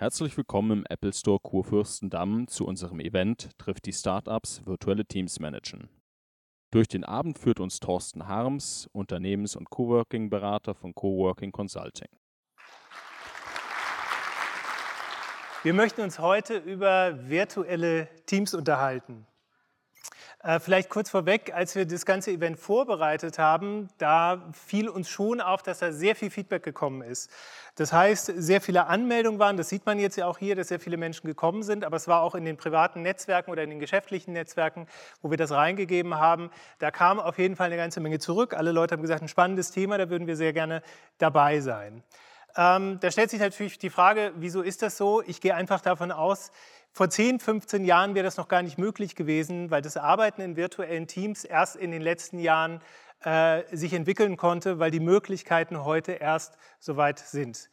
Herzlich willkommen im Apple Store Kurfürstendamm zu unserem Event Trifft die Startups virtuelle Teams managen. Durch den Abend führt uns Thorsten Harms, Unternehmens- und Coworking-Berater von Coworking Consulting. Wir möchten uns heute über virtuelle Teams unterhalten. Äh, vielleicht kurz vorweg, als wir das ganze Event vorbereitet haben, da fiel uns schon auf, dass da sehr viel Feedback gekommen ist. Das heißt, sehr viele Anmeldungen waren, das sieht man jetzt ja auch hier, dass sehr viele Menschen gekommen sind, aber es war auch in den privaten Netzwerken oder in den geschäftlichen Netzwerken, wo wir das reingegeben haben, da kam auf jeden Fall eine ganze Menge zurück. Alle Leute haben gesagt, ein spannendes Thema, da würden wir sehr gerne dabei sein. Ähm, da stellt sich natürlich die Frage, wieso ist das so? Ich gehe einfach davon aus, vor 10, 15 Jahren wäre das noch gar nicht möglich gewesen, weil das Arbeiten in virtuellen Teams erst in den letzten Jahren äh, sich entwickeln konnte, weil die Möglichkeiten heute erst soweit sind.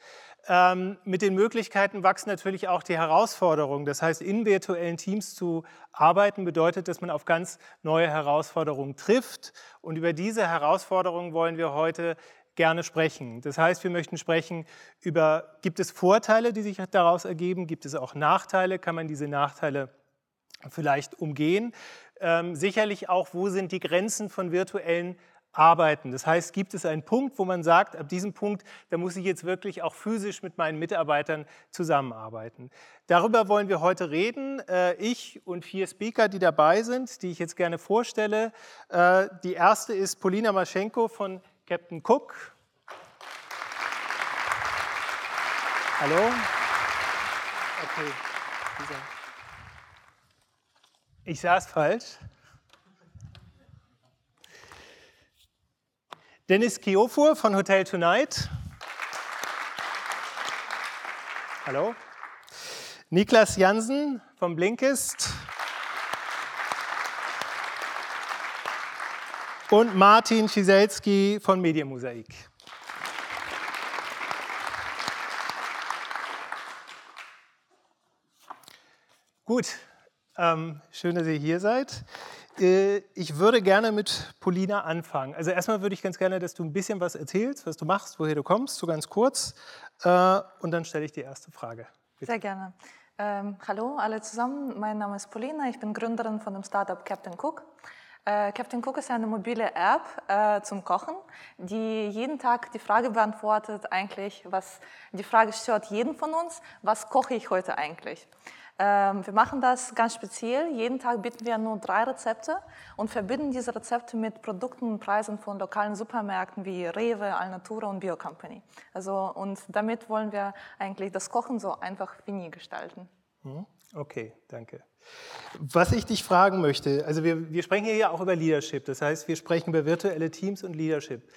Ähm, mit den Möglichkeiten wachsen natürlich auch die Herausforderungen. Das heißt, in virtuellen Teams zu arbeiten bedeutet, dass man auf ganz neue Herausforderungen trifft. Und über diese Herausforderungen wollen wir heute gerne sprechen. Das heißt, wir möchten sprechen über, gibt es Vorteile, die sich daraus ergeben? Gibt es auch Nachteile? Kann man diese Nachteile vielleicht umgehen? Ähm, sicherlich auch, wo sind die Grenzen von virtuellen Arbeiten? Das heißt, gibt es einen Punkt, wo man sagt, ab diesem Punkt, da muss ich jetzt wirklich auch physisch mit meinen Mitarbeitern zusammenarbeiten. Darüber wollen wir heute reden. Äh, ich und vier Speaker, die dabei sind, die ich jetzt gerne vorstelle. Äh, die erste ist Polina Maschenko von Captain Cook. Hallo? Okay. Ich saß falsch. Dennis Kiofur von Hotel Tonight. Hallo. Niklas Jansen von Blinkist. Und Martin Schiselski von Medienmosaik. Gut, ähm, schön, dass ihr hier seid. Äh, ich würde gerne mit Polina anfangen. Also erstmal würde ich ganz gerne, dass du ein bisschen was erzählst, was du machst, woher du kommst, so ganz kurz. Äh, und dann stelle ich die erste Frage. Bitte. Sehr gerne. Ähm, hallo alle zusammen, mein Name ist Polina, ich bin Gründerin von dem Startup Captain Cook. Äh, Captain Cook ist eine mobile App äh, zum Kochen, die jeden Tag die Frage beantwortet, eigentlich, was die Frage stört jeden von uns, was koche ich heute eigentlich? Ähm, wir machen das ganz speziell. Jeden Tag bieten wir nur drei Rezepte und verbinden diese Rezepte mit Produkten und Preisen von lokalen Supermärkten wie Rewe, Alnatura und Biocompany. Also, und damit wollen wir eigentlich das Kochen so einfach wie nie gestalten. Mhm. Okay, danke. Was ich dich fragen möchte, also wir, wir sprechen hier ja auch über Leadership, das heißt, wir sprechen über virtuelle Teams und Leadership.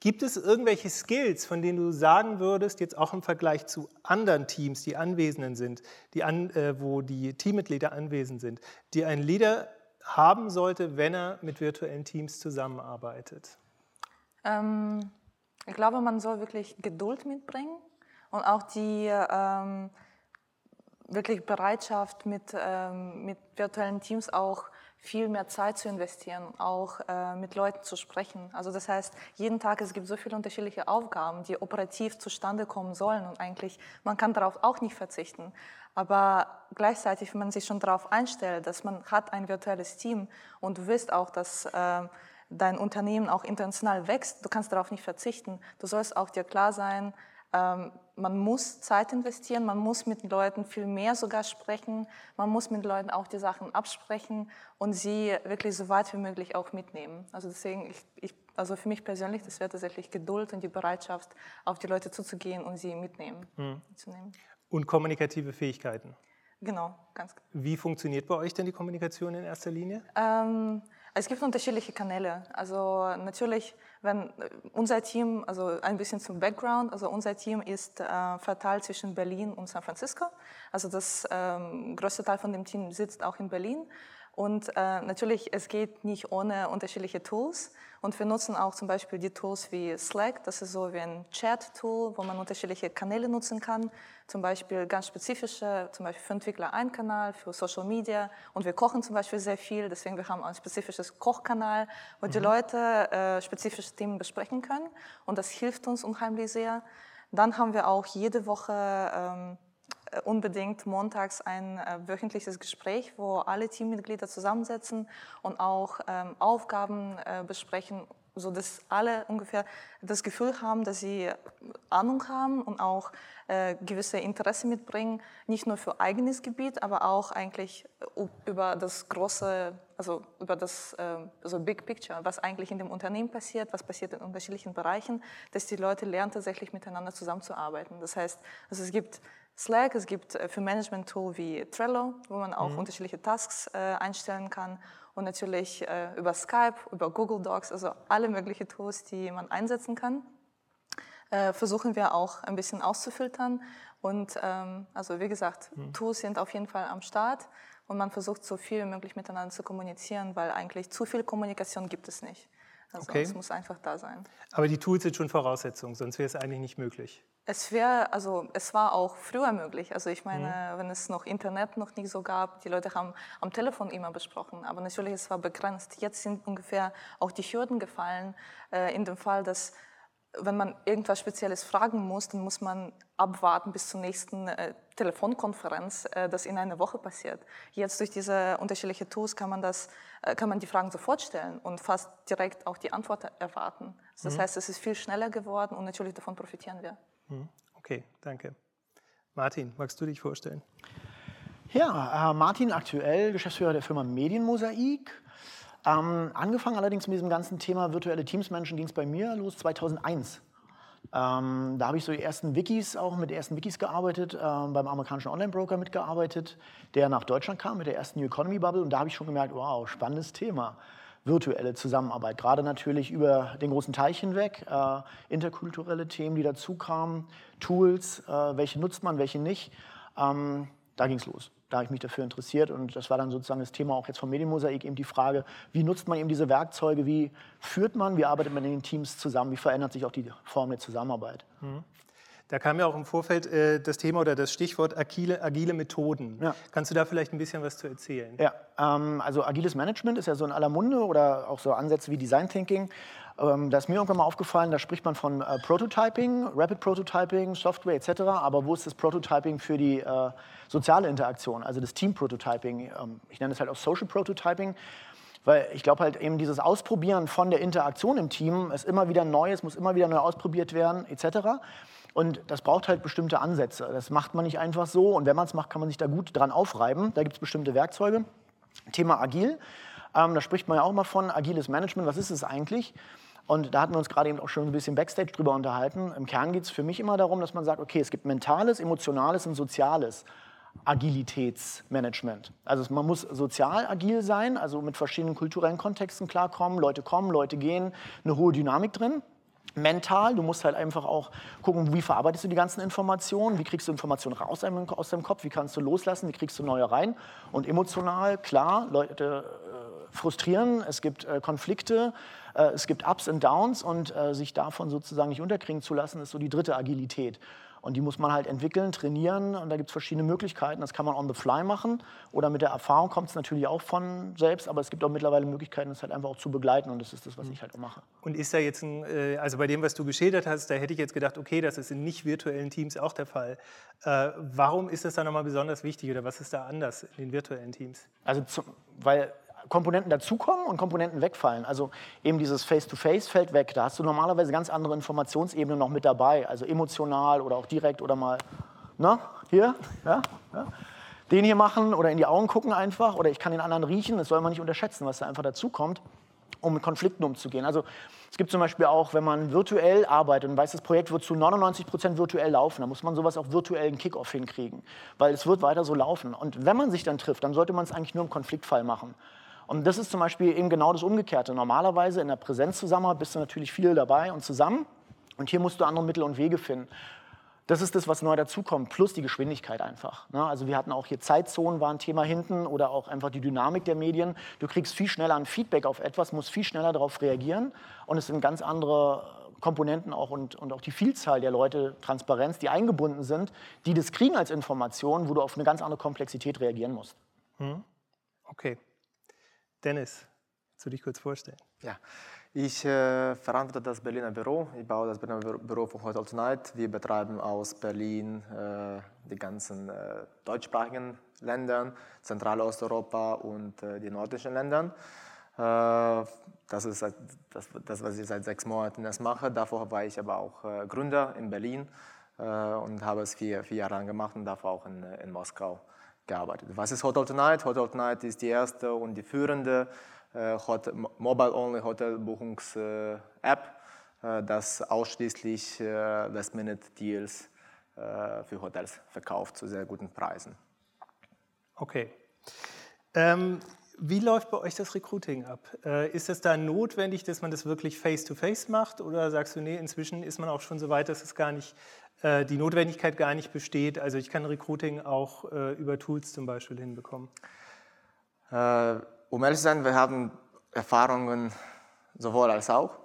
Gibt es irgendwelche Skills, von denen du sagen würdest, jetzt auch im Vergleich zu anderen Teams, die anwesend sind, die an, äh, wo die Teammitglieder anwesend sind, die ein Leader haben sollte, wenn er mit virtuellen Teams zusammenarbeitet? Ähm, ich glaube, man soll wirklich Geduld mitbringen und auch die ähm, wirklich Bereitschaft, mit, ähm, mit virtuellen Teams auch viel mehr Zeit zu investieren, auch äh, mit Leuten zu sprechen. Also das heißt, jeden Tag, es gibt so viele unterschiedliche Aufgaben, die operativ zustande kommen sollen und eigentlich, man kann darauf auch nicht verzichten. Aber gleichzeitig, wenn man sich schon darauf einstellt, dass man hat ein virtuelles Team und du willst auch, dass äh, dein Unternehmen auch international wächst, du kannst darauf nicht verzichten. Du sollst auch dir klar sein, man muss Zeit investieren, man muss mit Leuten viel mehr sogar sprechen, man muss mit Leuten auch die Sachen absprechen und sie wirklich so weit wie möglich auch mitnehmen. Also deswegen, ich, ich, also für mich persönlich, das wäre tatsächlich Geduld und die Bereitschaft, auf die Leute zuzugehen und sie mitnehmen. Hm. Und kommunikative Fähigkeiten. Genau, ganz genau. Wie funktioniert bei euch denn die Kommunikation in erster Linie? Ähm, es gibt unterschiedliche Kanäle. Also natürlich, wenn äh, unser Team, also ein bisschen zum Background, also unser Team ist äh, verteilt zwischen Berlin und San Francisco. Also das ähm, größte Teil von dem Team sitzt auch in Berlin. Und äh, natürlich, es geht nicht ohne unterschiedliche Tools. Und wir nutzen auch zum Beispiel die Tools wie Slack. Das ist so wie ein Chat-Tool, wo man unterschiedliche Kanäle nutzen kann. Zum Beispiel ganz spezifische, zum Beispiel für Entwickler ein Kanal, für Social Media. Und wir kochen zum Beispiel sehr viel. Deswegen wir haben ein spezifisches Kochkanal, wo mhm. die Leute äh, spezifische Themen besprechen können. Und das hilft uns unheimlich sehr. Dann haben wir auch jede Woche ähm, äh, unbedingt montags ein äh, wöchentliches Gespräch, wo alle Teammitglieder zusammensetzen und auch ähm, Aufgaben äh, besprechen so dass alle ungefähr das Gefühl haben, dass sie Ahnung haben und auch äh, gewisse Interesse mitbringen, nicht nur für eigenes Gebiet, aber auch eigentlich äh, über das große, also über das äh, also Big Picture, was eigentlich in dem Unternehmen passiert, was passiert in unterschiedlichen Bereichen, dass die Leute lernen tatsächlich miteinander zusammenzuarbeiten. Das heißt, also es gibt Slack, es gibt äh, für Management-Tool wie Trello, wo man auch mhm. unterschiedliche Tasks äh, einstellen kann und natürlich äh, über Skype, über Google Docs, also alle möglichen Tools, die man einsetzen kann, äh, versuchen wir auch ein bisschen auszufiltern. Und ähm, also wie gesagt, mhm. Tools sind auf jeden Fall am Start und man versucht so viel wie möglich miteinander zu kommunizieren, weil eigentlich zu viel Kommunikation gibt es nicht. Also okay. es muss einfach da sein. Aber die Tools sind schon Voraussetzung, sonst wäre es eigentlich nicht möglich. Es wäre, also es war auch früher möglich. Also ich meine, mhm. wenn es noch Internet noch nicht so gab, die Leute haben am Telefon immer besprochen. Aber natürlich, es war begrenzt. Jetzt sind ungefähr auch die Hürden gefallen äh, in dem Fall, dass wenn man irgendwas Spezielles fragen muss, dann muss man abwarten bis zur nächsten äh, Telefonkonferenz, äh, das in einer Woche passiert. Jetzt durch diese unterschiedlichen Tools kann man, das, äh, kann man die Fragen sofort stellen und fast direkt auch die Antwort erwarten. Das mhm. heißt, es ist viel schneller geworden und natürlich davon profitieren wir. Mhm. Okay, danke. Martin, magst du dich vorstellen? Ja, äh, Martin, aktuell Geschäftsführer der Firma Medienmosaik. Ähm, angefangen allerdings mit diesem ganzen Thema virtuelle Teams Menschendienst bei mir los 2001. Ähm, da habe ich so die ersten Wikis, auch mit den ersten Wikis gearbeitet, äh, beim amerikanischen Online-Broker mitgearbeitet, der nach Deutschland kam mit der ersten New Economy Bubble. Und da habe ich schon gemerkt, wow, spannendes Thema. Virtuelle Zusammenarbeit, gerade natürlich über den großen Teich hinweg, äh, interkulturelle Themen, die dazu kamen, Tools, äh, welche nutzt man, welche nicht. Ähm, da ging es los da habe ich mich dafür interessiert und das war dann sozusagen das Thema auch jetzt vom Medienmosaik, eben die Frage, wie nutzt man eben diese Werkzeuge, wie führt man, wie arbeitet man in den Teams zusammen, wie verändert sich auch die Form der Zusammenarbeit. Mhm. Da kam ja auch im Vorfeld äh, das Thema oder das Stichwort agile, agile Methoden. Ja. Kannst du da vielleicht ein bisschen was zu erzählen? Ja, ähm, also agiles Management ist ja so in aller Munde oder auch so Ansätze wie Design Thinking. Ähm, da ist mir irgendwann mal aufgefallen, da spricht man von äh, Prototyping, Rapid Prototyping, Software etc. Aber wo ist das Prototyping für die äh, soziale Interaktion, also das Team-Prototyping? Ähm, ich nenne es halt auch Social Prototyping. Weil ich glaube halt eben dieses Ausprobieren von der Interaktion im Team ist immer wieder neu, es muss immer wieder neu ausprobiert werden etc. Und das braucht halt bestimmte Ansätze. Das macht man nicht einfach so. Und wenn man es macht, kann man sich da gut dran aufreiben. Da gibt es bestimmte Werkzeuge. Thema Agil. Ähm, da spricht man ja auch mal von agiles Management. Was ist es eigentlich? Und da hatten wir uns gerade eben auch schon ein bisschen Backstage drüber unterhalten. Im Kern geht es für mich immer darum, dass man sagt, okay, es gibt mentales, emotionales und soziales Agilitätsmanagement. Also man muss sozial agil sein, also mit verschiedenen kulturellen Kontexten klarkommen. Leute kommen, Leute gehen, eine hohe Dynamik drin. Mental, du musst halt einfach auch gucken, wie verarbeitest du die ganzen Informationen, wie kriegst du Informationen raus aus deinem Kopf, wie kannst du loslassen, wie kriegst du neue rein. Und emotional, klar, Leute äh, frustrieren, es gibt äh, Konflikte, äh, es gibt Ups und Downs. Und äh, sich davon sozusagen nicht unterkriegen zu lassen, ist so die dritte Agilität. Und die muss man halt entwickeln, trainieren. Und da gibt es verschiedene Möglichkeiten. Das kann man on the fly machen. Oder mit der Erfahrung kommt es natürlich auch von selbst. Aber es gibt auch mittlerweile Möglichkeiten, das halt einfach auch zu begleiten. Und das ist das, was ich halt auch mache. Und ist da jetzt ein, äh, also bei dem, was du geschildert hast, da hätte ich jetzt gedacht, okay, das ist in nicht virtuellen Teams auch der Fall. Warum ist das da nochmal besonders wichtig oder was ist da anders in den virtuellen Teams? Also, zum, weil Komponenten dazukommen und Komponenten wegfallen. Also eben dieses Face-to-Face -face fällt weg. Da hast du normalerweise ganz andere Informationsebenen noch mit dabei, also emotional oder auch direkt oder mal, na, hier, ja, ja. Den hier machen oder in die Augen gucken einfach oder ich kann den anderen riechen. Das soll man nicht unterschätzen, was da einfach dazukommt, um mit Konflikten umzugehen. Also es gibt zum Beispiel auch, wenn man virtuell arbeitet und weiß, das Projekt wird zu 99 Prozent virtuell laufen, dann muss man sowas auch virtuellen Kickoff hinkriegen, weil es wird weiter so laufen. Und wenn man sich dann trifft, dann sollte man es eigentlich nur im Konfliktfall machen. Und das ist zum Beispiel eben genau das Umgekehrte. Normalerweise in der Präsenzzusammenarbeit bist du natürlich viel dabei und zusammen. Und hier musst du andere Mittel und Wege finden. Das ist das, was neu dazukommt, plus die Geschwindigkeit einfach. Ne? Also wir hatten auch hier Zeitzonen war ein Thema hinten oder auch einfach die Dynamik der Medien. Du kriegst viel schneller ein Feedback auf etwas, musst viel schneller darauf reagieren und es sind ganz andere Komponenten auch und, und auch die Vielzahl der Leute, Transparenz, die eingebunden sind, die das kriegen als Information, wo du auf eine ganz andere Komplexität reagieren musst. Hm. Okay. Dennis, willst du dich kurz vorstellen? Ja, Ich äh, verantworte das Berliner Büro. Ich baue das Berliner Büro von Hotel Tonight. Wir betreiben aus Berlin äh, die ganzen äh, deutschsprachigen Länder, Zentralosteuropa und äh, die nordischen Länder. Äh, das ist das, das, was ich seit sechs Monaten erst mache. Davor war ich aber auch äh, Gründer in Berlin und habe es vier, vier Jahre lang gemacht und davor auch in, in Moskau gearbeitet. Was ist Hotel Tonight? Hotel Tonight ist die erste und die führende äh, Mobile-Only Hotelbuchungs-App, äh, das ausschließlich äh, Last-Minute-Deals für Hotels verkauft zu sehr guten Preisen. Okay. Ähm, wie läuft bei euch das Recruiting ab? Äh, ist es da notwendig, dass man das wirklich face-to-face -face macht? Oder sagst du, nee, inzwischen ist man auch schon so weit, dass es gar nicht, äh, die Notwendigkeit gar nicht besteht? Also ich kann Recruiting auch äh, über Tools zum Beispiel hinbekommen. Um ehrlich zu sein, wir haben Erfahrungen sowohl als auch.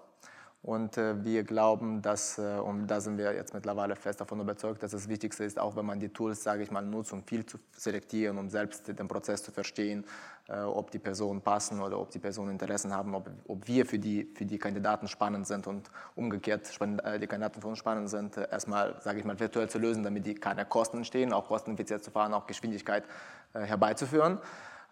Und äh, wir glauben, dass, äh, und da sind wir jetzt mittlerweile fest davon überzeugt, dass das Wichtigste ist, auch wenn man die Tools, sage ich mal, nutzt, um viel zu selektieren, um selbst den Prozess zu verstehen, äh, ob die Personen passen oder ob die Personen Interessen haben, ob, ob wir für die, für die Kandidaten spannend sind und umgekehrt äh, die Kandidaten für uns spannend sind, äh, erstmal, sage ich mal, virtuell zu lösen, damit die keine Kosten entstehen, auch kosteneffizient zu fahren, auch Geschwindigkeit äh, herbeizuführen.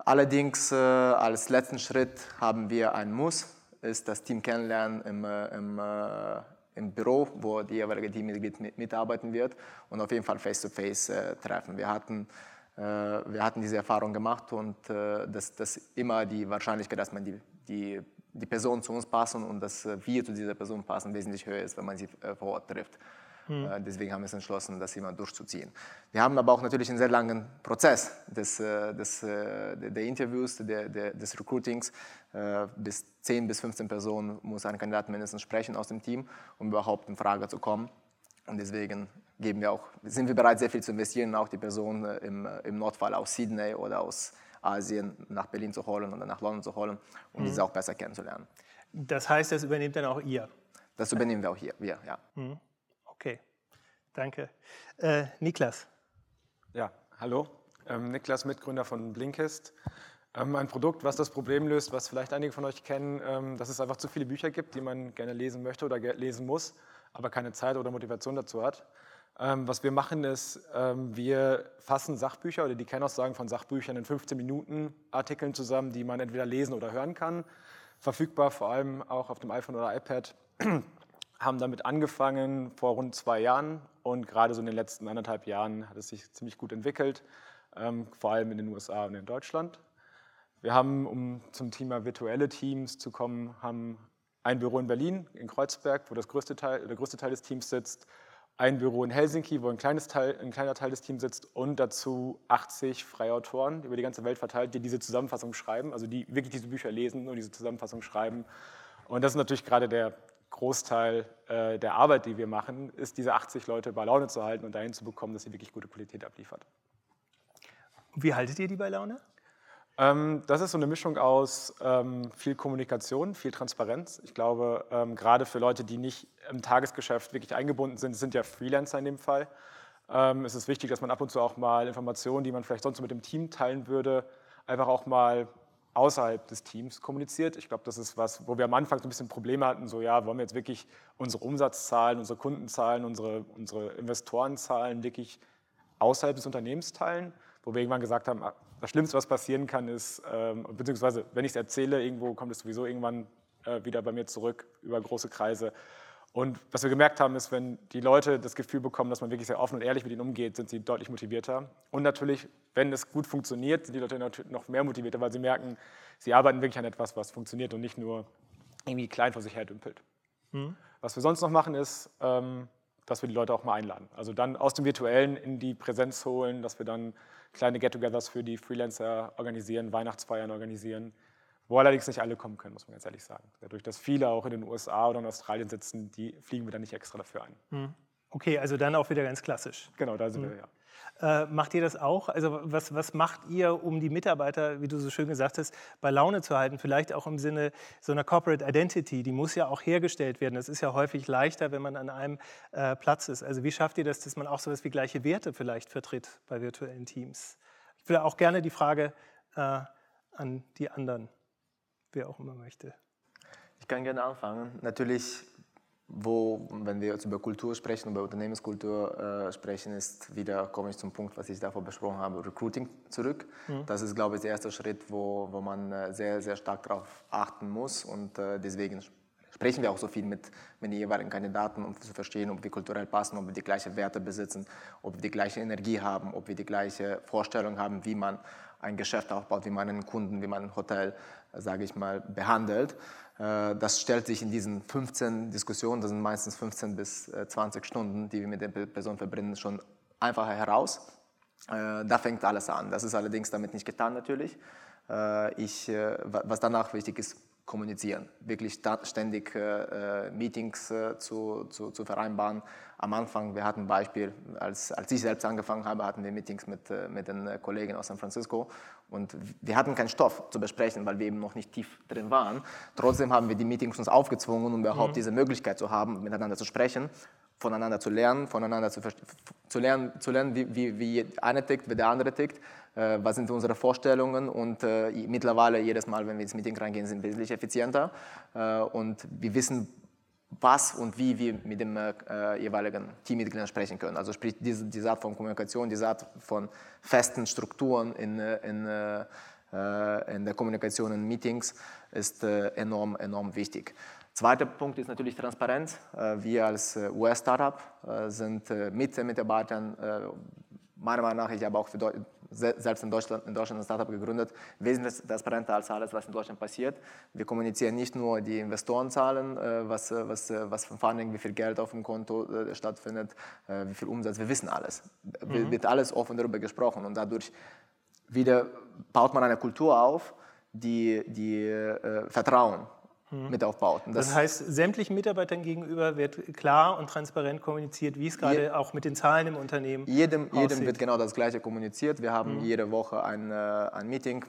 Allerdings als letzten Schritt haben wir ein Muss, ist das Team kennenlernen im, äh, im, äh, im Büro, wo die jeweilige Teammitglied mitarbeiten wird und auf jeden Fall face-to-face -face, treffen. Wir hatten, wir hatten diese Erfahrung gemacht und dass, dass immer die Wahrscheinlichkeit, dass man die, die, die Person zu uns passen und dass wir zu dieser Person passen, wesentlich höher ist, wenn man sie vor Ort trifft. Mhm. Deswegen haben wir uns entschlossen, das immer durchzuziehen. Wir haben aber auch natürlich einen sehr langen Prozess des, äh, des, äh, der Interviews, der, des Recruitings. Bis 10 bis 15 Personen muss ein Kandidat mindestens sprechen aus dem Team, um überhaupt in Frage zu kommen. Und deswegen geben wir auch, sind wir bereit, sehr viel zu investieren, auch die Person im, im Notfall aus Sydney oder aus Asien nach Berlin zu holen oder nach London zu holen, um mhm. diese auch besser kennenzulernen. Das heißt, das übernehmt dann auch ihr? Das übernehmen wir auch hier, wir, ja. Mhm. Okay, danke. Äh, Niklas. Ja, hallo. Ähm, Niklas, Mitgründer von Blinkist. Ähm, ein Produkt, was das Problem löst, was vielleicht einige von euch kennen, ähm, dass es einfach zu viele Bücher gibt, die man gerne lesen möchte oder lesen muss, aber keine Zeit oder Motivation dazu hat. Ähm, was wir machen ist, ähm, wir fassen Sachbücher oder die Kennaussagen von Sachbüchern in 15 Minuten Artikeln zusammen, die man entweder lesen oder hören kann. Verfügbar vor allem auch auf dem iPhone oder iPad haben damit angefangen vor rund zwei Jahren und gerade so in den letzten anderthalb Jahren hat es sich ziemlich gut entwickelt, ähm, vor allem in den USA und in Deutschland. Wir haben, um zum Thema virtuelle Teams zu kommen, haben ein Büro in Berlin, in Kreuzberg, wo das größte Teil, der größte Teil des Teams sitzt, ein Büro in Helsinki, wo ein, Teil, ein kleiner Teil des Teams sitzt und dazu 80 freie Autoren über die ganze Welt verteilt, die diese Zusammenfassung schreiben, also die wirklich diese Bücher lesen und diese Zusammenfassung schreiben. Und das ist natürlich gerade der Großteil äh, der Arbeit, die wir machen, ist, diese 80 Leute bei Laune zu halten und dahin zu bekommen, dass sie wirklich gute Qualität abliefert. Wie haltet ihr die bei Laune? Ähm, das ist so eine Mischung aus ähm, viel Kommunikation, viel Transparenz. Ich glaube, ähm, gerade für Leute, die nicht im Tagesgeschäft wirklich eingebunden sind, sind ja Freelancer in dem Fall, ähm, ist es wichtig, dass man ab und zu auch mal Informationen, die man vielleicht sonst mit dem Team teilen würde, einfach auch mal außerhalb des Teams kommuniziert. Ich glaube, das ist was, wo wir am Anfang so ein bisschen Probleme hatten, so ja, wollen wir jetzt wirklich unsere Umsatzzahlen, unsere Kundenzahlen, unsere, unsere Investorenzahlen wirklich außerhalb des Unternehmens teilen, wo wir irgendwann gesagt haben, ah, das Schlimmste, was passieren kann, ist, ähm, beziehungsweise wenn ich es erzähle, irgendwo kommt es sowieso irgendwann äh, wieder bei mir zurück über große Kreise. Und was wir gemerkt haben, ist, wenn die Leute das Gefühl bekommen, dass man wirklich sehr offen und ehrlich mit ihnen umgeht, sind sie deutlich motivierter. Und natürlich, wenn es gut funktioniert, sind die Leute noch mehr motivierter, weil sie merken, sie arbeiten wirklich an etwas, was funktioniert und nicht nur irgendwie klein vor sich her dümpelt. Mhm. Was wir sonst noch machen, ist, ähm, dass wir die Leute auch mal einladen. Also dann aus dem Virtuellen in die Präsenz holen, dass wir dann kleine Get-togethers für die Freelancer organisieren, Weihnachtsfeiern organisieren, wo allerdings nicht alle kommen können, muss man ganz ehrlich sagen. Dadurch, dass viele auch in den USA oder in Australien sitzen, die fliegen wir dann nicht extra dafür ein. Hm. Okay, also dann auch wieder ganz klassisch. Genau, da sind hm. wir, ja. Äh, macht ihr das auch? Also was, was macht ihr, um die Mitarbeiter, wie du so schön gesagt hast, bei Laune zu halten? Vielleicht auch im Sinne so einer Corporate Identity, die muss ja auch hergestellt werden. Das ist ja häufig leichter, wenn man an einem äh, Platz ist. Also wie schafft ihr das, dass man auch so etwas wie gleiche Werte vielleicht vertritt bei virtuellen Teams? Ich will auch gerne die Frage äh, an die anderen wer auch immer möchte. Ich kann gerne anfangen. Natürlich, wo, wenn wir jetzt über Kultur sprechen, über Unternehmenskultur äh, sprechen, ist wieder, komme ich zum Punkt, was ich davor besprochen habe, Recruiting zurück. Mhm. Das ist, glaube ich, der erste Schritt, wo, wo man äh, sehr, sehr stark darauf achten muss und äh, deswegen sprechen wir auch so viel mit, mit den jeweiligen Kandidaten, um zu verstehen, ob wir kulturell passen, ob wir die gleichen Werte besitzen, ob wir die gleiche Energie haben, ob wir die gleiche Vorstellung haben, wie man ein Geschäft aufbaut, wie man einen Kunden, wie man ein Hotel, sage ich mal, behandelt. Äh, das stellt sich in diesen 15 Diskussionen, das sind meistens 15 bis 20 äh, Stunden, die wir mit der Person verbringen, schon einfacher heraus. Äh, da fängt alles an. Das ist allerdings damit nicht getan natürlich. Ich, was danach wichtig ist, kommunizieren, wirklich ständig äh, Meetings äh, zu, zu, zu, vereinbaren. Am Anfang, wir hatten ein Beispiel, als, als ich selbst angefangen habe, hatten wir Meetings mit, äh, mit den Kollegen aus San Francisco und wir hatten keinen Stoff zu besprechen, weil wir eben noch nicht tief drin waren. Trotzdem haben wir die Meetings uns aufgezwungen, um überhaupt mhm. diese Möglichkeit zu haben, miteinander zu sprechen voneinander zu lernen, voneinander zu, zu lernen, zu lernen wie, wie, wie eine tickt, wie der andere tickt, äh, was sind unsere Vorstellungen und äh, mittlerweile jedes Mal, wenn wir ins Meeting reingehen, sind wir wesentlich effizienter äh, und wir wissen, was und wie wir mit dem äh, jeweiligen Teammitgliedern sprechen können. Also sprich, diese, diese Art von Kommunikation, diese Art von festen Strukturen in, äh, in, äh, in der Kommunikation in Meetings ist enorm, enorm wichtig. Zweiter Punkt ist natürlich Transparenz. Äh, wir als äh, US-Startup äh, sind mit den Mitarbeitern, meiner Meinung nach, ich habe auch selbst in Deutschland, in Deutschland ein Startup gegründet, wesentlich transparenter als alles, was in Deutschland passiert. Wir kommunizieren nicht nur die Investorenzahlen, was, was, was für Funding, wie viel Geld auf dem Konto stattfindet, wie viel Umsatz, wir wissen alles. Mhm. Wird alles offen darüber gesprochen und dadurch wieder baut man eine Kultur auf, die, die äh, Vertrauen Mhm. mit aufbaut. Das, das, heißt, sämtlichen Mitarbeitern gegenüber wird klar und transparent kommuniziert, wie es gerade je, auch mit den Zahlen im Unternehmen jedem, jedem wird genau das Gleiche kommuniziert. Wir haben mhm. jede Woche ein, äh, ein Meeting.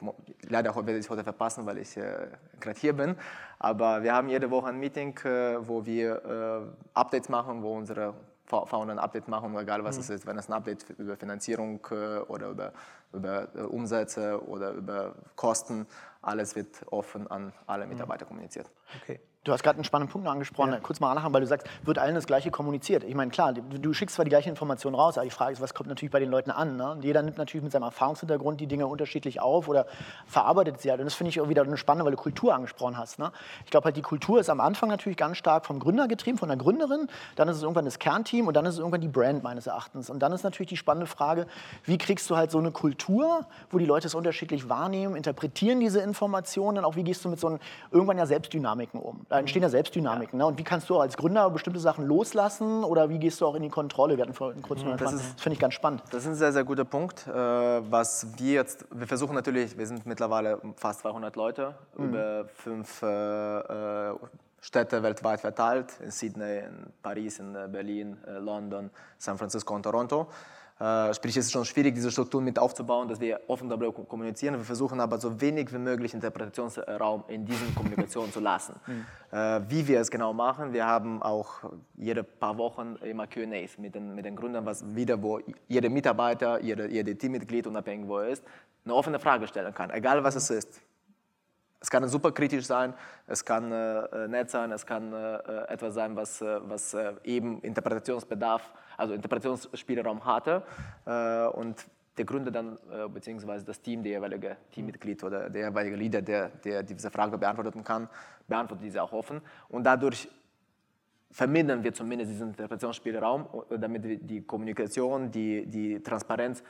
Leider werde ich es heute verpassen, weil ich äh, gerade hier bin. Aber wir haben jede Woche ein Meeting, äh, wo wir äh, Updates machen, wo unsere Founder ein Update machen, egal was mhm. es ist, wenn es ein Update über Finanzierung äh, oder über, über äh, Umsätze oder über Kosten, alles wird offen an alle mhm. Mitarbeiter kommuniziert. Okay. Du hast gerade einen spannenden Punkt angesprochen, ja. kurz mal nachher, weil du sagst, wird allen das Gleiche kommuniziert. Ich meine, klar, du, du, schickst zwar die gleiche Information raus, aber die Frage ist, was kommt natürlich bei den Leuten an? Ne? Und jeder nimmt natürlich mit seinem Erfahrungshintergrund die Dinge unterschiedlich auf oder verarbeitet sie halt. Und das finde ich auch wieder eine spannende, weil du Kultur angesprochen hast. Ne? Ich glaube halt, die Kultur ist am Anfang natürlich ganz stark vom Gründer getrieben, von der Gründerin. Dann ist es irgendwann das Kernteam und dann ist es irgendwann die Brand meines Erachtens. Und dann ist natürlich die spannende Frage, wie kriegst du halt so eine Kultur, wo die Leute es unterschiedlich wahrnehmen, interpretieren diese Informationen, auch wie gehst du mit so einem, irgendwann ja Selbstdynamiken um. Entstehen ja Selbstdynamiken. Dynamiken. Ne? Und wie kannst du als Gründer bestimmte Sachen loslassen oder wie gehst du auch in die Kontrolle? Wir hatten vorhin kurz mhm, das, das finde ich ganz spannend. Das ist ein sehr, sehr guter Punkt. Äh, was wir jetzt, wir versuchen natürlich, wir sind mittlerweile fast 200 Leute mhm. über fünf äh, äh, Städte weltweit verteilt, in Sydney, in Paris, in Berlin, London, San Francisco und Toronto. Äh, sprich, es ist schon schwierig, diese Strukturen mit aufzubauen, dass wir offen darüber kommunizieren. Wir versuchen aber so wenig wie möglich Interpretationsraum in diesen Kommunikationen zu lassen. Mhm. Äh, wie wir es genau machen, wir haben auch jede paar Wochen immer Q&As mit den, mit den Gründern, was wieder, wo jeder Mitarbeiter, jeder, jede Teammitglied, unabhängig wo er ist, eine offene Frage stellen kann, egal was es ist. Es kann super kritisch sein, es kann äh, nett sein, es kann äh, etwas sein, was, äh, was äh, eben Interpretationsbedarf, also Interpretationsspielraum hatte. Äh, und der Gründer dann, äh, beziehungsweise das Team, der jeweilige Teammitglied oder der jeweilige Leader, der, der diese Frage beantworten kann, beantwortet diese auch offen. Und dadurch vermindern wir zumindest diesen Interpretationsspielraum, damit die Kommunikation, die, die Transparenz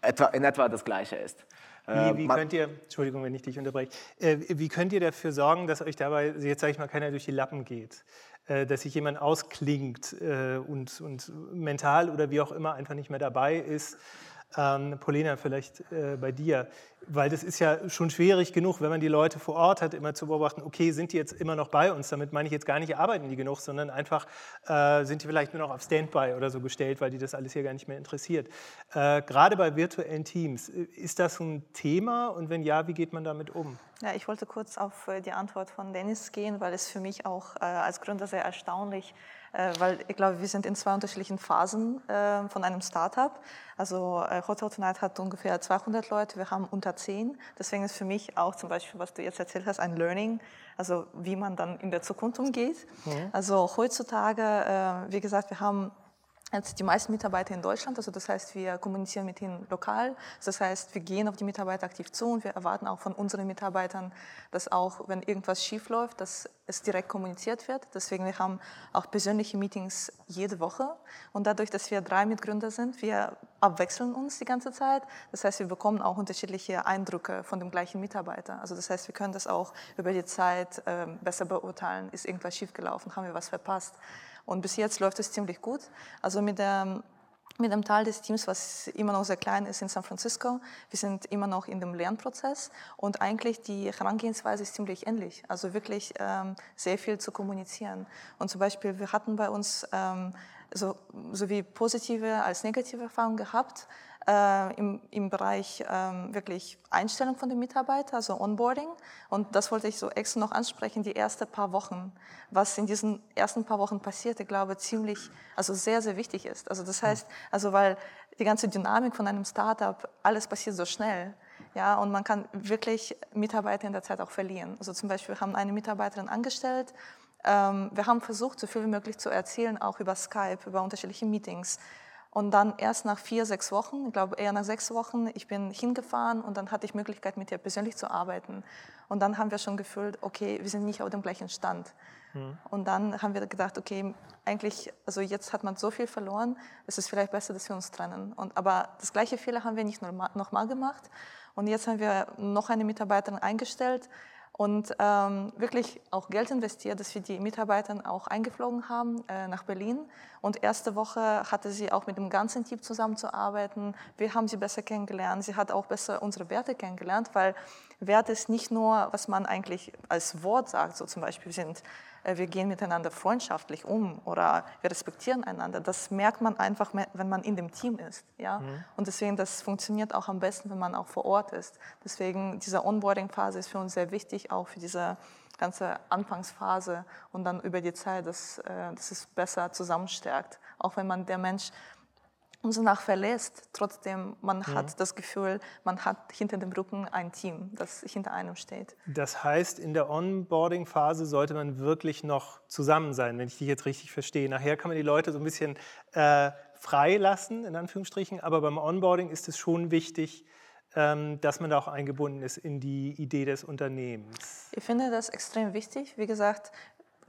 etwa, in etwa das Gleiche ist. Wie, äh, wie könnt ihr, Entschuldigung, wenn ich dich unterbreche, äh, wie könnt ihr dafür sorgen, dass euch dabei, jetzt sage ich mal, keiner durch die Lappen geht? Äh, dass sich jemand ausklingt und, und mental oder wie auch immer einfach nicht mehr dabei ist? Ähm, Polina, vielleicht äh, bei dir, weil das ist ja schon schwierig genug, wenn man die Leute vor Ort hat, immer zu beobachten, okay, sind die jetzt immer noch bei uns? Damit meine ich jetzt gar nicht, arbeiten die genug, sondern einfach äh, sind die vielleicht nur noch auf Standby oder so gestellt, weil die das alles hier gar nicht mehr interessiert. Äh, gerade bei virtuellen Teams, äh, ist das ein Thema und wenn ja, wie geht man damit um? Ja, ich wollte kurz auf äh, die Antwort von Dennis gehen, weil es für mich auch äh, als Gründer sehr erstaunlich äh, weil ich glaube, wir sind in zwei unterschiedlichen Phasen äh, von einem Startup. Also äh, Hotel Tonight hat ungefähr 200 Leute, wir haben unter 10. Deswegen ist für mich auch zum Beispiel, was du jetzt erzählt hast, ein Learning, also wie man dann in der Zukunft umgeht. Mhm. Also heutzutage, äh, wie gesagt, wir haben jetzt die meisten Mitarbeiter in Deutschland. Also das heißt, wir kommunizieren mit ihnen lokal. Das heißt, wir gehen auf die Mitarbeiter aktiv zu und wir erwarten auch von unseren Mitarbeitern, dass auch, wenn irgendwas schief läuft, dass es direkt kommuniziert wird. Deswegen wir haben auch persönliche Meetings jede Woche. Und dadurch, dass wir drei Mitgründer sind, wir abwechseln uns die ganze Zeit. Das heißt, wir bekommen auch unterschiedliche Eindrücke von dem gleichen Mitarbeiter. Also das heißt, wir können das auch über die Zeit äh, besser beurteilen. Ist irgendwas schiefgelaufen? Haben wir was verpasst? Und bis jetzt läuft es ziemlich gut. Also mit der mit dem Teil des Teams, was immer noch sehr klein ist in San Francisco. Wir sind immer noch in dem Lernprozess und eigentlich die Herangehensweise ist ziemlich ähnlich. Also wirklich ähm, sehr viel zu kommunizieren. Und zum Beispiel, wir hatten bei uns ähm, so, sowie positive als negative Erfahrungen gehabt äh, im, im Bereich ähm, wirklich Einstellung von den Mitarbeitern, also Onboarding. Und das wollte ich so extra noch ansprechen, die ersten paar Wochen. Was in diesen ersten paar Wochen passiert, ich glaube, ziemlich, also sehr, sehr wichtig ist. Also das heißt, also weil die ganze Dynamik von einem Startup, alles passiert so schnell. Ja, und man kann wirklich Mitarbeiter in der Zeit auch verlieren. Also zum Beispiel, wir haben eine Mitarbeiterin angestellt, ähm, wir haben versucht, so viel wie möglich zu erzählen, auch über Skype, über unterschiedliche Meetings. Und dann erst nach vier, sechs Wochen, ich glaube eher nach sechs Wochen, ich bin hingefahren und dann hatte ich Möglichkeit, mit ihr persönlich zu arbeiten. Und dann haben wir schon gefühlt, okay, wir sind nicht auf dem gleichen Stand. Mhm. Und dann haben wir gedacht, okay, eigentlich, also jetzt hat man so viel verloren, es ist vielleicht besser, dass wir uns trennen. Und, aber das gleiche Fehler haben wir nicht nochmal gemacht. Und jetzt haben wir noch eine Mitarbeiterin eingestellt, und ähm, wirklich auch Geld investiert, dass wir die Mitarbeiter auch eingeflogen haben äh, nach Berlin. Und erste Woche hatte sie auch mit dem ganzen Team zusammenzuarbeiten. Wir haben sie besser kennengelernt. Sie hat auch besser unsere Werte kennengelernt, weil Wert ist nicht nur, was man eigentlich als Wort sagt, so zum Beispiel sind wir gehen miteinander freundschaftlich um oder wir respektieren einander. Das merkt man einfach, wenn man in dem Team ist. Ja? Mhm. Und deswegen, das funktioniert auch am besten, wenn man auch vor Ort ist. Deswegen, diese Onboarding-Phase ist für uns sehr wichtig, auch für diese ganze Anfangsphase und dann über die Zeit, dass, äh, dass es besser zusammenstärkt. Auch wenn man der Mensch umso nach verlässt, trotzdem man mhm. hat das Gefühl, man hat hinter dem Rücken ein Team, das hinter einem steht. Das heißt, in der Onboarding-Phase sollte man wirklich noch zusammen sein, wenn ich dich jetzt richtig verstehe. Nachher kann man die Leute so ein bisschen äh, freilassen, in Anführungsstrichen, aber beim Onboarding ist es schon wichtig, ähm, dass man da auch eingebunden ist in die Idee des Unternehmens. Ich finde das extrem wichtig. Wie gesagt,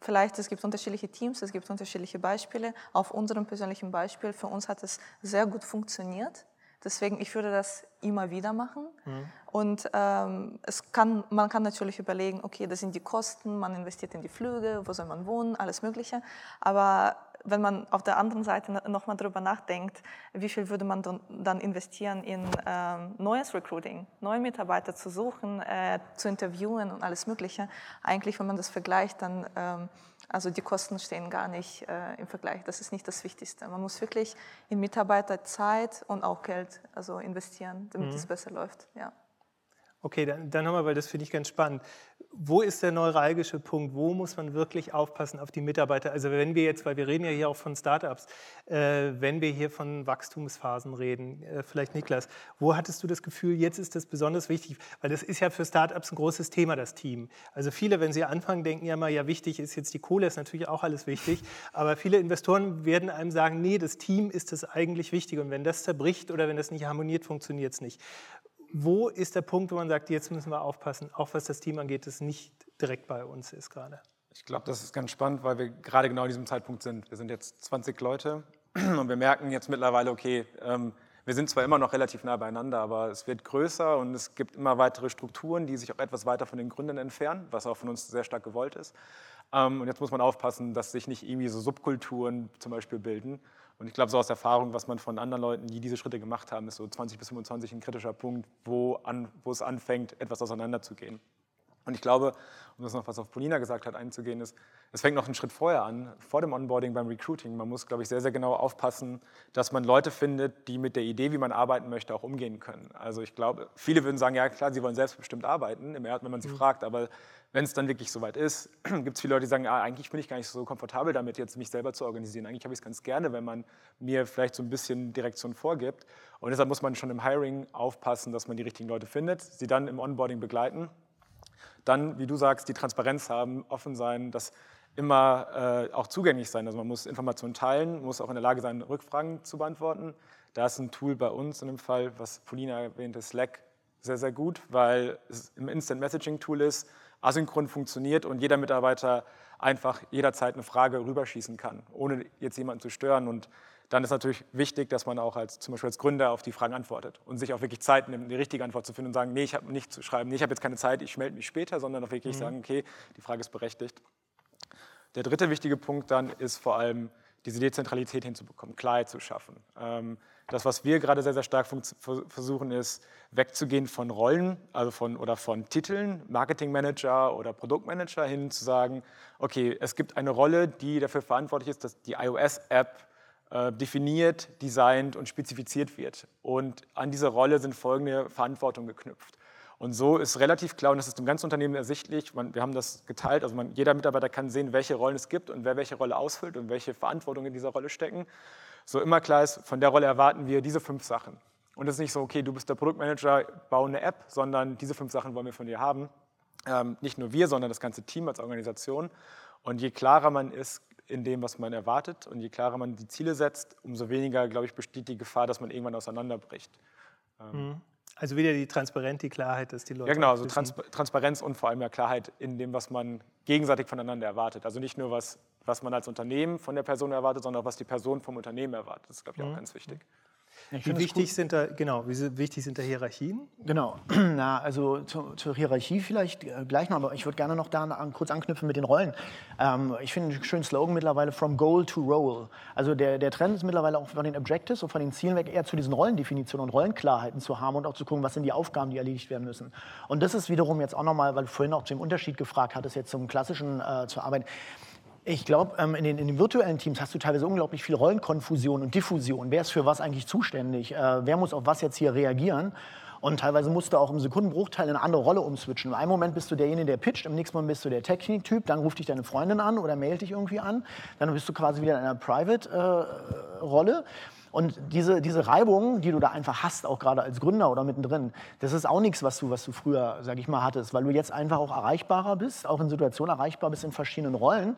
Vielleicht es gibt unterschiedliche Teams, es gibt unterschiedliche Beispiele. Auf unserem persönlichen Beispiel, für uns hat es sehr gut funktioniert. Deswegen, ich würde das immer wieder machen. Mhm. Und ähm, es kann, man kann natürlich überlegen, okay, das sind die Kosten, man investiert in die Flüge, wo soll man wohnen, alles Mögliche. Aber wenn man auf der anderen Seite nochmal darüber nachdenkt, wie viel würde man dann investieren in ähm, neues Recruiting, neue Mitarbeiter zu suchen, äh, zu interviewen und alles Mögliche. Eigentlich, wenn man das vergleicht, dann, ähm, also die Kosten stehen gar nicht äh, im Vergleich. Das ist nicht das Wichtigste. Man muss wirklich in Mitarbeiter Zeit und auch Geld also investieren, damit mhm. es besser läuft. Ja. Okay, dann, dann nochmal, weil das finde ich ganz spannend. Wo ist der neuralgische Punkt? Wo muss man wirklich aufpassen auf die Mitarbeiter? Also wenn wir jetzt, weil wir reden ja hier auch von Startups, äh, wenn wir hier von Wachstumsphasen reden, äh, vielleicht Niklas, wo hattest du das Gefühl, jetzt ist das besonders wichtig? Weil das ist ja für Startups ein großes Thema, das Team. Also viele, wenn sie anfangen, denken ja mal, ja wichtig ist jetzt die Kohle, ist natürlich auch alles wichtig, aber viele Investoren werden einem sagen, nee, das Team ist das eigentlich Wichtige und wenn das zerbricht oder wenn das nicht harmoniert, funktioniert es nicht wo ist der Punkt, wo man sagt, jetzt müssen wir aufpassen, auch was das Team angeht, das nicht direkt bei uns ist gerade? Ich glaube, das ist ganz spannend, weil wir gerade genau an diesem Zeitpunkt sind. Wir sind jetzt 20 Leute und wir merken jetzt mittlerweile, okay, ähm, wir sind zwar immer noch relativ nah beieinander, aber es wird größer und es gibt immer weitere Strukturen, die sich auch etwas weiter von den Gründern entfernen, was auch von uns sehr stark gewollt ist. Ähm, und jetzt muss man aufpassen, dass sich nicht irgendwie so Subkulturen zum Beispiel bilden. Und ich glaube, so aus Erfahrung, was man von anderen Leuten, die diese Schritte gemacht haben, ist so 20 bis 25 ein kritischer Punkt, wo, an, wo es anfängt, etwas auseinanderzugehen. Und ich glaube, um das noch, was auf Polina gesagt hat, einzugehen, ist, es fängt noch einen Schritt vorher an, vor dem Onboarding beim Recruiting. Man muss, glaube ich, sehr, sehr genau aufpassen, dass man Leute findet, die mit der Idee, wie man arbeiten möchte, auch umgehen können. Also ich glaube, viele würden sagen, ja klar, sie wollen selbstbestimmt arbeiten, im Erd, wenn man sie mhm. fragt, aber wenn es dann wirklich soweit ist, gibt es viele Leute, die sagen, ah, eigentlich bin ich gar nicht so komfortabel damit, jetzt mich selber zu organisieren. Eigentlich habe ich es ganz gerne, wenn man mir vielleicht so ein bisschen Direktion vorgibt. Und deshalb muss man schon im Hiring aufpassen, dass man die richtigen Leute findet, sie dann im Onboarding begleiten. Dann, wie du sagst, die Transparenz haben, offen sein, dass immer äh, auch zugänglich sein. Also man muss Informationen teilen, muss auch in der Lage sein, Rückfragen zu beantworten. Da ist ein Tool bei uns in dem Fall, was Polina erwähnte, Slack, sehr, sehr gut, weil es im Instant Messaging Tool ist, asynchron funktioniert und jeder Mitarbeiter einfach jederzeit eine Frage rüberschießen kann, ohne jetzt jemanden zu stören. Und dann ist natürlich wichtig, dass man auch als zum Beispiel als Gründer auf die Fragen antwortet und sich auch wirklich Zeit nimmt, die richtige Antwort zu finden und sagen, nee, ich habe nicht zu schreiben, nee, ich habe jetzt keine Zeit, ich melde mich später, sondern auch wirklich mhm. sagen, okay, die Frage ist berechtigt. Der dritte wichtige Punkt dann ist vor allem diese Dezentralität hinzubekommen, Klarheit zu schaffen. Ähm, das, was wir gerade sehr, sehr stark versuchen, ist wegzugehen von Rollen also von, oder von Titeln, Marketingmanager oder Produktmanager, hin zu sagen, okay, es gibt eine Rolle, die dafür verantwortlich ist, dass die iOS-App äh, definiert, designt und spezifiziert wird. Und an diese Rolle sind folgende Verantwortungen geknüpft. Und so ist relativ klar, und das ist im ganzen Unternehmen ersichtlich, man, wir haben das geteilt, also man, jeder Mitarbeiter kann sehen, welche Rollen es gibt und wer welche Rolle ausfüllt und welche Verantwortung in dieser Rolle stecken. So immer klar ist, von der Rolle erwarten wir diese fünf Sachen. Und es ist nicht so, okay, du bist der Produktmanager, bau eine App, sondern diese fünf Sachen wollen wir von dir haben. Ähm, nicht nur wir, sondern das ganze Team als Organisation. Und je klarer man ist in dem, was man erwartet und je klarer man die Ziele setzt, umso weniger, glaube ich, besteht die Gefahr, dass man irgendwann auseinanderbricht. Ähm, mhm. Also wieder die Transparenz, die Klarheit, dass die Leute. Ja, genau, also Trans Transparenz und vor allem ja Klarheit in dem, was man gegenseitig voneinander erwartet. Also nicht nur, was, was man als Unternehmen von der Person erwartet, sondern auch, was die Person vom Unternehmen erwartet. Das ist, glaube ich, auch mhm. ganz wichtig. Wie wichtig, sind da, genau, wie wichtig sind da Hierarchien? Genau, Na, also zu, zur Hierarchie vielleicht äh, gleich noch, aber ich würde gerne noch da an, kurz anknüpfen mit den Rollen. Ähm, ich finde einen schönen Slogan mittlerweile, from goal to role. Also der, der Trend ist mittlerweile auch von den Objectives und von den Zielen weg eher zu diesen Rollendefinitionen und Rollenklarheiten zu haben und auch zu gucken, was sind die Aufgaben, die erledigt werden müssen. Und das ist wiederum jetzt auch nochmal, weil du vorhin auch zu dem Unterschied gefragt hattest, jetzt zum klassischen äh, zur Arbeit. Ich glaube, ähm, in, den, in den virtuellen Teams hast du teilweise unglaublich viel Rollenkonfusion und Diffusion. Wer ist für was eigentlich zuständig? Äh, wer muss auf was jetzt hier reagieren? Und teilweise musst du auch im Sekundenbruchteil in eine andere Rolle umswitchen. Im einen Moment bist du derjenige, der pitcht, im nächsten Moment bist du der Techniktyp, dann ruft dich deine Freundin an oder mailt dich irgendwie an. Dann bist du quasi wieder in einer Private-Rolle. Äh, und diese, diese Reibung, die du da einfach hast, auch gerade als Gründer oder mittendrin, das ist auch nichts, was du, was du früher, sag ich mal, hattest, weil du jetzt einfach auch erreichbarer bist, auch in Situationen erreichbar bist in verschiedenen Rollen.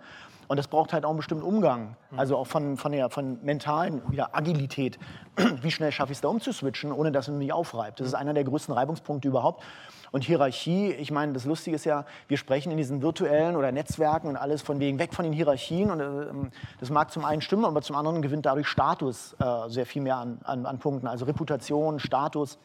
Und das braucht halt auch einen bestimmten Umgang, also auch von, von der von mentalen wieder Agilität. Wie schnell schaffe ich es da umzuswitchen, ohne dass es mich aufreibt? Das ist einer der größten Reibungspunkte überhaupt. Und Hierarchie, ich meine, das Lustige ist ja, wir sprechen in diesen virtuellen oder Netzwerken und alles von wegen weg von den Hierarchien. Und äh, das mag zum einen stimmen, aber zum anderen gewinnt dadurch Status äh, sehr viel mehr an, an, an Punkten. Also Reputation, Status,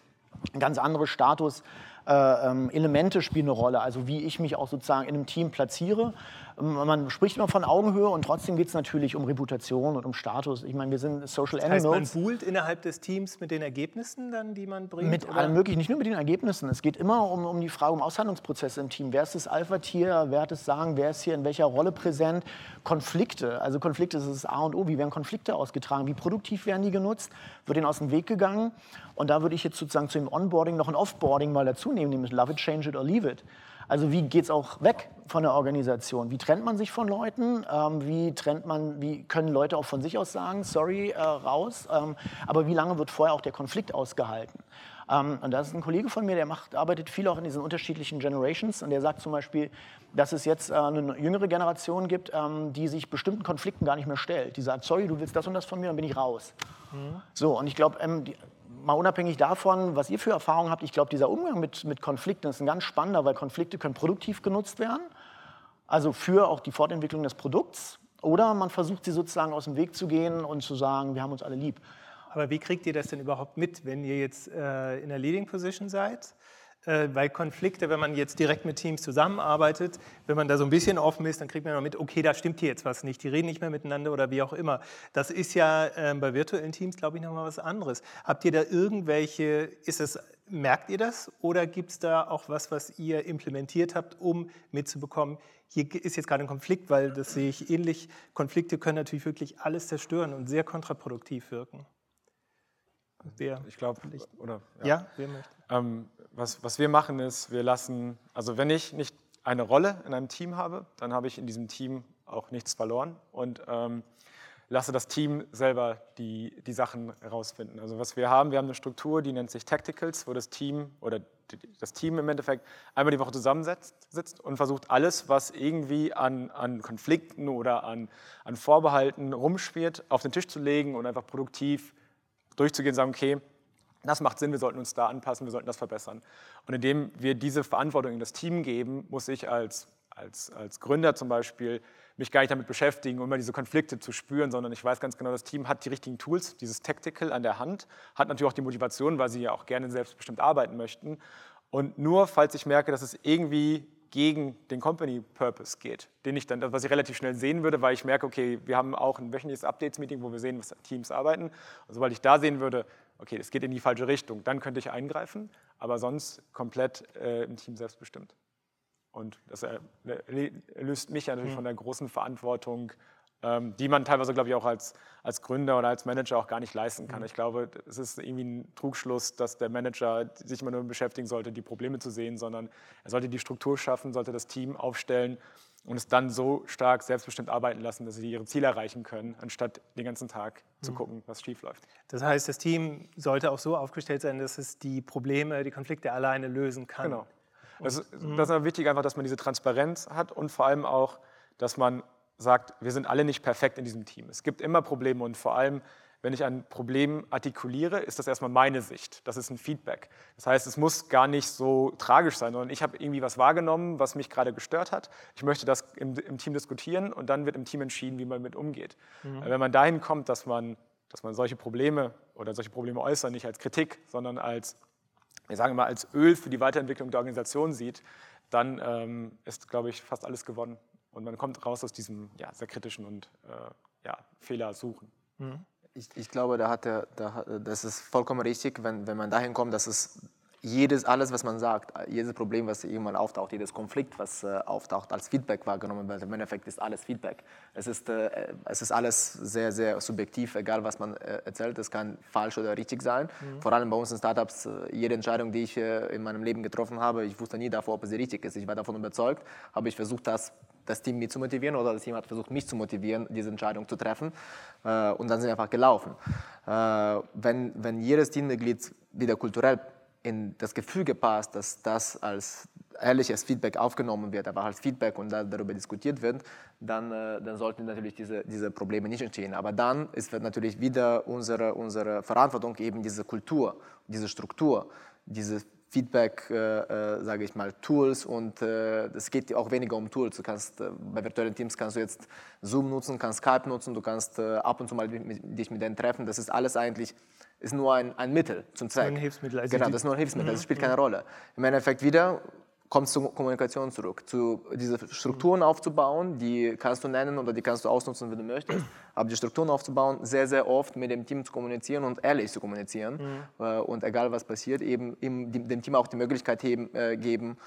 ganz anderes Status. Äh, ähm, Elemente spielen eine Rolle, also wie ich mich auch sozusagen in einem Team platziere man spricht immer von Augenhöhe und trotzdem geht es natürlich um Reputation und um Status. Ich meine, wir sind Social das heißt, Animals. Man buhlt innerhalb des Teams mit den Ergebnissen dann, die man bringt? Mit allem möglichen, nicht nur mit den Ergebnissen. Es geht immer um, um die Frage, um Aushandlungsprozesse im Team. Wer ist das Alpha-Tier? Wer hat es Sagen? Wer ist hier in welcher Rolle präsent? Konflikte. Also Konflikte ist das A und O. Wie werden Konflikte ausgetragen? Wie produktiv werden die genutzt? Wird ihnen aus dem Weg gegangen? Und da würde ich jetzt sozusagen zu dem Onboarding noch ein Offboarding mal dazu nehmen, nämlich Love it, change it or leave it. Also wie geht es auch weg von der Organisation? Wie trennt man sich von Leuten? Ähm, wie trennt man, wie können Leute auch von sich aus sagen, sorry, äh, raus? Ähm, aber wie lange wird vorher auch der Konflikt ausgehalten? Ähm, und das ist ein Kollege von mir, der macht, arbeitet viel auch in diesen unterschiedlichen Generations und der sagt zum Beispiel, dass es jetzt äh, eine jüngere Generation gibt, ähm, die sich bestimmten Konflikten gar nicht mehr stellt. Die sagt, sorry, du willst das und das von mir, dann bin ich raus. Mhm. So, und ich glaube, ähm, mal unabhängig davon, was ihr für Erfahrungen habt, ich glaube, dieser Umgang mit, mit Konflikten ist ein ganz spannender, weil Konflikte können produktiv genutzt werden, also für auch die Fortentwicklung des Produkts, oder man versucht sie sozusagen aus dem Weg zu gehen und zu sagen, wir haben uns alle lieb. Aber wie kriegt ihr das denn überhaupt mit, wenn ihr jetzt äh, in der Leading Position seid? Äh, weil Konflikte, wenn man jetzt direkt mit Teams zusammenarbeitet, wenn man da so ein bisschen offen ist, dann kriegt man mit, okay, da stimmt hier jetzt was nicht, die reden nicht mehr miteinander oder wie auch immer. Das ist ja äh, bei virtuellen Teams, glaube ich, nochmal was anderes. Habt ihr da irgendwelche, ist es Merkt ihr das oder gibt es da auch was, was ihr implementiert habt, um mitzubekommen, hier ist jetzt gerade ein Konflikt, weil das sehe ich ähnlich. Konflikte können natürlich wirklich alles zerstören und sehr kontraproduktiv wirken. Wer? Ich glaube, oder ja, ja wer möchte? Ähm, was, was wir machen ist, wir lassen, also wenn ich nicht eine Rolle in einem Team habe, dann habe ich in diesem Team auch nichts verloren und ähm, lasse das Team selber die, die Sachen herausfinden. Also was wir haben, wir haben eine Struktur, die nennt sich Tacticals, wo das Team oder das Team im Endeffekt einmal die Woche zusammensitzt sitzt und versucht alles, was irgendwie an, an Konflikten oder an, an Vorbehalten rumschwirrt, auf den Tisch zu legen und einfach produktiv durchzugehen und sagen, okay, das macht Sinn, wir sollten uns da anpassen, wir sollten das verbessern. Und indem wir diese Verantwortung in das Team geben, muss ich als, als, als Gründer zum Beispiel mich gar nicht damit beschäftigen, um immer diese Konflikte zu spüren, sondern ich weiß ganz genau, das Team hat die richtigen Tools, dieses Tactical an der Hand, hat natürlich auch die Motivation, weil sie ja auch gerne selbstbestimmt arbeiten möchten. Und nur falls ich merke, dass es irgendwie gegen den Company Purpose geht, den ich dann, was ich relativ schnell sehen würde, weil ich merke, okay, wir haben auch ein wöchentliches Updates-Meeting, wo wir sehen, was Teams arbeiten. Und sobald ich da sehen würde, okay, es geht in die falsche Richtung, dann könnte ich eingreifen, aber sonst komplett äh, im Team selbstbestimmt. Und das löst mich ja natürlich mhm. von der großen Verantwortung, die man teilweise, glaube ich, auch als, als Gründer oder als Manager auch gar nicht leisten kann. Mhm. Ich glaube, es ist irgendwie ein Trugschluss, dass der Manager sich immer nur beschäftigen sollte, die Probleme zu sehen, sondern er sollte die Struktur schaffen, sollte das Team aufstellen und es dann so stark selbstbestimmt arbeiten lassen, dass sie ihre Ziele erreichen können, anstatt den ganzen Tag zu mhm. gucken, was schief läuft. Das heißt, das Team sollte auch so aufgestellt sein, dass es die Probleme, die Konflikte alleine lösen kann. Genau. Das, mhm. das ist wichtig, einfach, dass man diese Transparenz hat und vor allem auch, dass man sagt, wir sind alle nicht perfekt in diesem Team. Es gibt immer Probleme und vor allem, wenn ich ein Problem artikuliere, ist das erstmal meine Sicht. Das ist ein Feedback. Das heißt, es muss gar nicht so tragisch sein, sondern ich habe irgendwie was wahrgenommen, was mich gerade gestört hat. Ich möchte das im, im, Team diskutieren und dann wird im Team entschieden, wie man mit umgeht. Mhm. Wenn man dahin kommt, dass man, dass man solche Probleme oder solche Probleme äußern, nicht als Kritik, sondern als wir sagen mal, als Öl für die Weiterentwicklung der Organisation sieht, dann ähm, ist, glaube ich, fast alles gewonnen. Und man kommt raus aus diesem ja, sehr kritischen und äh, ja, Fehler suchen. Mhm. Ich, ich, glaube, da hat er, da, das ist vollkommen richtig, wenn, wenn man dahin kommt, dass es jedes, alles, was man sagt, jedes Problem, was irgendwann auftaucht, jedes Konflikt, was äh, auftaucht, als Feedback wahrgenommen wird. Im Endeffekt ist alles Feedback. Es ist, äh, es ist alles sehr, sehr subjektiv, egal was man äh, erzählt. Es kann falsch oder richtig sein. Mhm. Vor allem bei uns in Startups, äh, jede Entscheidung, die ich äh, in meinem Leben getroffen habe, ich wusste nie davor, ob sie richtig ist. Ich war davon überzeugt, habe ich versucht, das das Team mit zu motivieren oder das Team hat versucht, mich zu motivieren, diese Entscheidung zu treffen. Äh, und dann sind wir einfach gelaufen. wenn, wenn jedes Teammitglied wieder kulturell in das Gefüge passt, dass das als ehrliches Feedback aufgenommen wird, aber als Feedback und darüber diskutiert wird, dann, äh, dann sollten natürlich diese, diese Probleme nicht entstehen. Aber dann ist natürlich wieder unsere, unsere Verantwortung eben diese Kultur, diese Struktur, diese Feedback, äh, äh, sage ich mal, Tools und es äh, geht auch weniger um Tools. Du kannst äh, bei virtuellen Teams kannst du jetzt Zoom nutzen, kannst Skype nutzen, du kannst äh, ab und zu mal mit, dich mit denen treffen. Das ist alles eigentlich ist nur ein, ein Mittel zum Zweck. Ein Hilfsmittel. Also genau, das ist nur ein Hilfsmittel. Mhm. Das spielt keine Rolle. Im Endeffekt wieder kommt es zur Kommunikation zurück, zu diese Strukturen aufzubauen, die kannst du nennen oder die kannst du ausnutzen, wie du möchtest, aber die Strukturen aufzubauen, sehr, sehr oft mit dem Team zu kommunizieren und ehrlich zu kommunizieren mhm. Äh, und egal was passiert, eben dem Team auch die Möglichkeit äh, geben,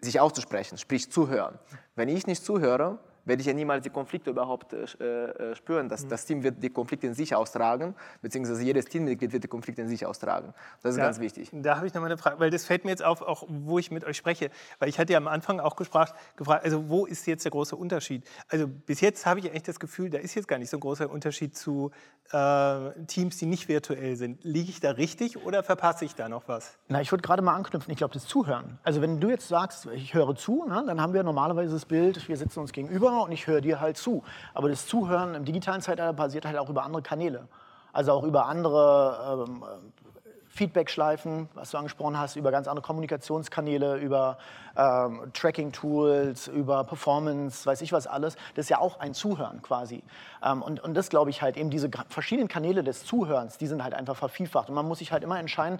sich auszusprechen, sprich zuhören. Wenn ich nicht zuhöre, werde ich ja niemals die Konflikte überhaupt äh, äh, spüren. Das, mhm. das Team wird die Konflikte in sich austragen, beziehungsweise jedes Teammitglied wird die Konflikte in sich austragen. Das ist da, ganz wichtig. Da habe ich noch mal eine Frage, weil das fällt mir jetzt auf, auch wo ich mit euch spreche. Weil ich hatte ja am Anfang auch gefragt, gefragt also wo ist jetzt der große Unterschied? Also bis jetzt habe ich eigentlich das Gefühl, da ist jetzt gar nicht so ein großer Unterschied zu äh, Teams, die nicht virtuell sind. Liege ich da richtig oder verpasse ich da noch was? Na, ich würde gerade mal anknüpfen, ich glaube, das Zuhören. Also wenn du jetzt sagst, ich höre zu, ne, dann haben wir normalerweise das Bild, wir sitzen uns gegenüber und ich höre dir halt zu. Aber das Zuhören im digitalen Zeitalter passiert halt auch über andere Kanäle. Also auch über andere ähm, Feedback-Schleifen, was du angesprochen hast, über ganz andere Kommunikationskanäle, über ähm, Tracking-Tools, über Performance, weiß ich was alles. Das ist ja auch ein Zuhören quasi. Ähm, und, und das glaube ich halt, eben diese verschiedenen Kanäle des Zuhörens, die sind halt einfach vervielfacht. Und man muss sich halt immer entscheiden,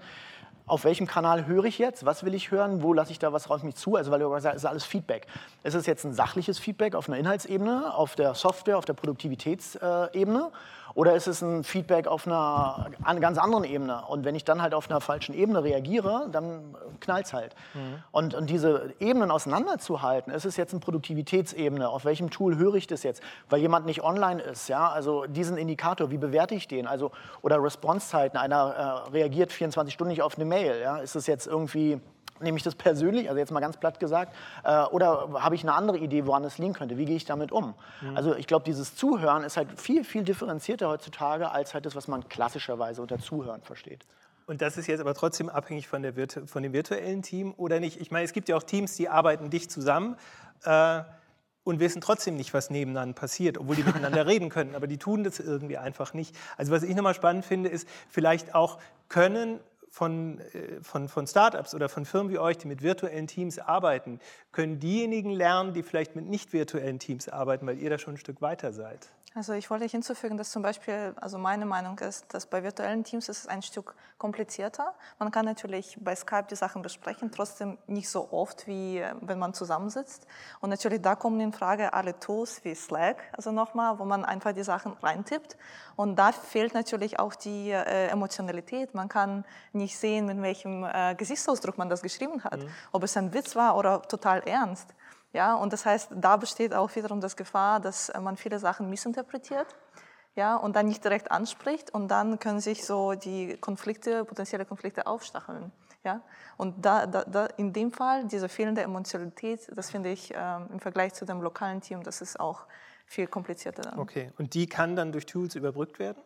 auf welchem Kanal höre ich jetzt, was will ich hören, wo lasse ich da was auf mich zu. Also weil du gesagt es ist alles Feedback. Ist es jetzt ein sachliches Feedback auf einer Inhaltsebene, auf der Software, auf der Produktivitätsebene Oder ist es ein Feedback auf einer, ganz anderen Ebene? Und wenn ich dann halt auf einer falschen Ebene reagiere, dann knallt es halt. Mhm. Und, und diese Ebenen auseinanderzuhalten, ist es jetzt eine Produktivitätsebene? Auf welchem Tool höre ich das jetzt? Weil jemand nicht online ist, ja? Also diesen Indikator, wie bewerte ich den? Also, oder Response-Zeiten, einer äh, reagiert 24 Stunden nicht auf eine Mail, ja? Ist es jetzt irgendwie Nehme ich das persönlich, also jetzt mal ganz platt gesagt, äh, oder habe ich eine andere Idee, woran es liegen könnte? Wie gehe ich damit um? Mhm. Also ich glaube, dieses Zuhören ist halt viel, viel differenzierter heutzutage als halt das, was man klassischerweise unter Zuhören versteht. Und das ist jetzt aber trotzdem abhängig von, der, von dem virtuellen Team oder nicht? Ich meine, es gibt ja auch Teams, die arbeiten dicht zusammen. Äh, und wissen trotzdem nicht, was nebeneinander passiert, obwohl die miteinander reden können, aber die tun das irgendwie einfach nicht. Also was ich nochmal spannend finde, ist vielleicht auch können von, äh, von, von Startups oder von Firmen wie euch, die mit virtuellen Teams arbeiten, können diejenigen lernen, die vielleicht mit nicht virtuellen Teams arbeiten, weil ihr da schon ein Stück weiter seid? Also ich wollte hinzufügen, dass zum Beispiel, also meine Meinung ist, dass bei virtuellen Teams ist es ein Stück komplizierter. Man kann natürlich bei Skype die Sachen besprechen, trotzdem nicht so oft, wie äh, wenn man zusammensitzt. Und natürlich da kommen in Frage alle Tools wie Slack, also nochmal, wo man einfach die Sachen reintippt. Und da fehlt natürlich auch die äh, Emotionalität. Man kann nicht sehen, mit welchem äh, Gesichtsausdruck man das geschrieben hat, mhm. ob es ein Witz war oder total ernst. Ja, und das heißt, da besteht auch wiederum das Gefahr, dass man viele Sachen missinterpretiert ja, und dann nicht direkt anspricht und dann können sich so die Konflikte, potenzielle Konflikte aufstacheln. Ja? Und da, da, da in dem Fall, diese fehlende Emotionalität, das finde ich ähm, im Vergleich zu dem lokalen Team, das ist auch viel komplizierter dann. Okay, und die kann dann durch Tools überbrückt werden?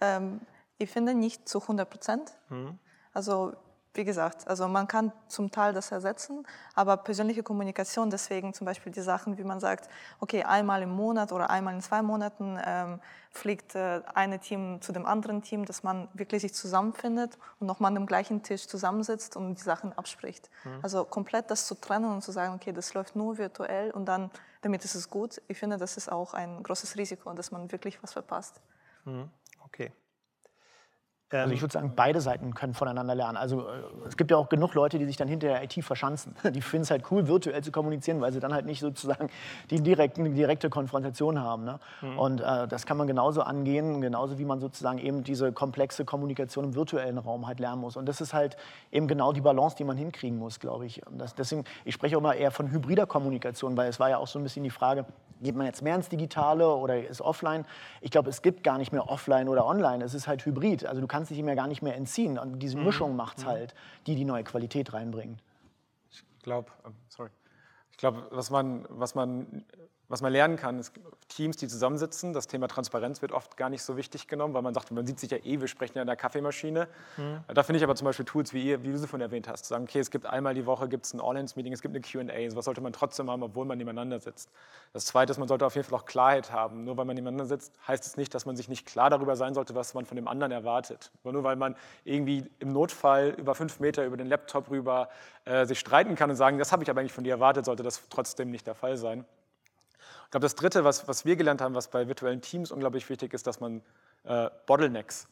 Ähm, ich finde nicht zu 100 Prozent. Mhm. Also wie gesagt, also man kann zum Teil das ersetzen, aber persönliche Kommunikation, deswegen zum Beispiel die Sachen, wie man sagt, okay, einmal im Monat oder einmal in zwei Monaten ähm, fliegt äh, eine Team zu dem anderen Team, dass man wirklich sich zusammenfindet und nochmal an dem gleichen Tisch zusammensitzt und die Sachen abspricht. Mhm. Also komplett das zu trennen und zu sagen, okay, das läuft nur virtuell und dann, damit ist es gut. Ich finde, das ist auch ein großes Risiko, dass man wirklich was verpasst. Mhm. Okay. Also ich ähm, würde sagen, beide Seiten können voneinander lernen. Also äh, es gibt ja auch genug Leute, die sich dann hinter der IT verschanzen. Die finden es halt cool, virtuell zu kommunizieren, weil sie dann halt nicht sozusagen die direkte, direkte Konfrontation haben. Ne? Mhm. Und äh, das kann man genauso angehen, genauso wie man sozusagen eben diese komplexe Kommunikation im virtuellen Raum halt lernen muss. Und das ist halt eben genau die Balance, die man hinkriegen muss, glaube ich. Das, deswegen, ich spreche auch immer eher von hybrider Kommunikation, weil es war ja auch so ein bisschen die Frage, geht man jetzt mehr ins Digitale oder ist offline? Ich glaube, es gibt gar nicht mehr offline oder online. Es ist halt hybrid. Also du kannst kannst dich ihm ja gar nicht mehr entziehen. Und diese mhm. Mischung macht es mhm. halt, die die neue Qualität reinbringen. Ich glaube, ähm, sorry. Ich glaube, was man, was man was man lernen kann, ist Teams, die zusammensitzen. Das Thema Transparenz wird oft gar nicht so wichtig genommen, weil man sagt, man sieht sich ja eh, wir sprechen ja in der Kaffeemaschine. Mhm. Da finde ich aber zum Beispiel Tools, wie, ihr, wie du sie von erwähnt hast, zu sagen, okay, es gibt einmal die Woche gibt's ein All-Hands-Meeting, es gibt eine Q&A, sowas sollte man trotzdem haben, obwohl man nebeneinander sitzt. Das Zweite ist, man sollte auf jeden Fall auch Klarheit haben. Nur weil man nebeneinander sitzt, heißt es nicht, dass man sich nicht klar darüber sein sollte, was man von dem anderen erwartet. Aber nur weil man irgendwie im Notfall über fünf Meter über den Laptop rüber äh, sich streiten kann und sagen, das habe ich aber eigentlich von dir erwartet, sollte das trotzdem nicht der Fall sein. Ich glaube, das Dritte, was, was wir gelernt haben, was bei virtuellen Teams unglaublich wichtig ist, dass man äh, Bottlenecks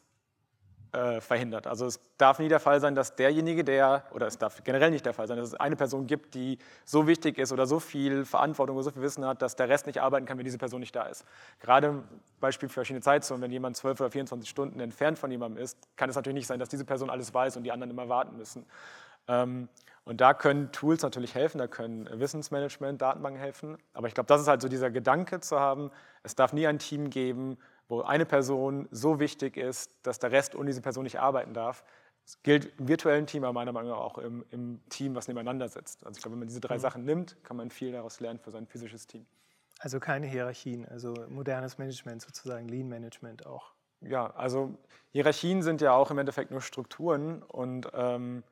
äh, verhindert. Also es darf nie der Fall sein, dass derjenige, der, oder es darf generell nicht der Fall sein, dass es eine Person gibt, die so wichtig ist oder so viel Verantwortung oder so viel Wissen hat, dass der Rest nicht arbeiten kann, wenn diese Person nicht da ist. Gerade im Beispiel für verschiedene Zeitzonen, wenn jemand 12 oder 24 Stunden entfernt von jemandem ist, kann es natürlich nicht sein, dass diese Person alles weiß und die anderen immer warten müssen. Ähm, und da können Tools natürlich helfen, da können Wissensmanagement, Datenbanken helfen. Aber ich glaube, das ist halt so dieser Gedanke zu haben, es darf nie ein Team geben, wo eine Person so wichtig ist, dass der Rest ohne diese Person nicht arbeiten darf. Das gilt im virtuellen Team, aber meiner Meinung nach auch im, im Team, was nebeneinander sitzt. Also ich glaube, wenn man diese drei mhm. Sachen nimmt, kann man viel daraus lernen für sein physisches Team. Also keine Hierarchien, also modernes Management sozusagen, Lean Management auch. Ja, also Hierarchien sind ja auch im Endeffekt nur Strukturen und ähm,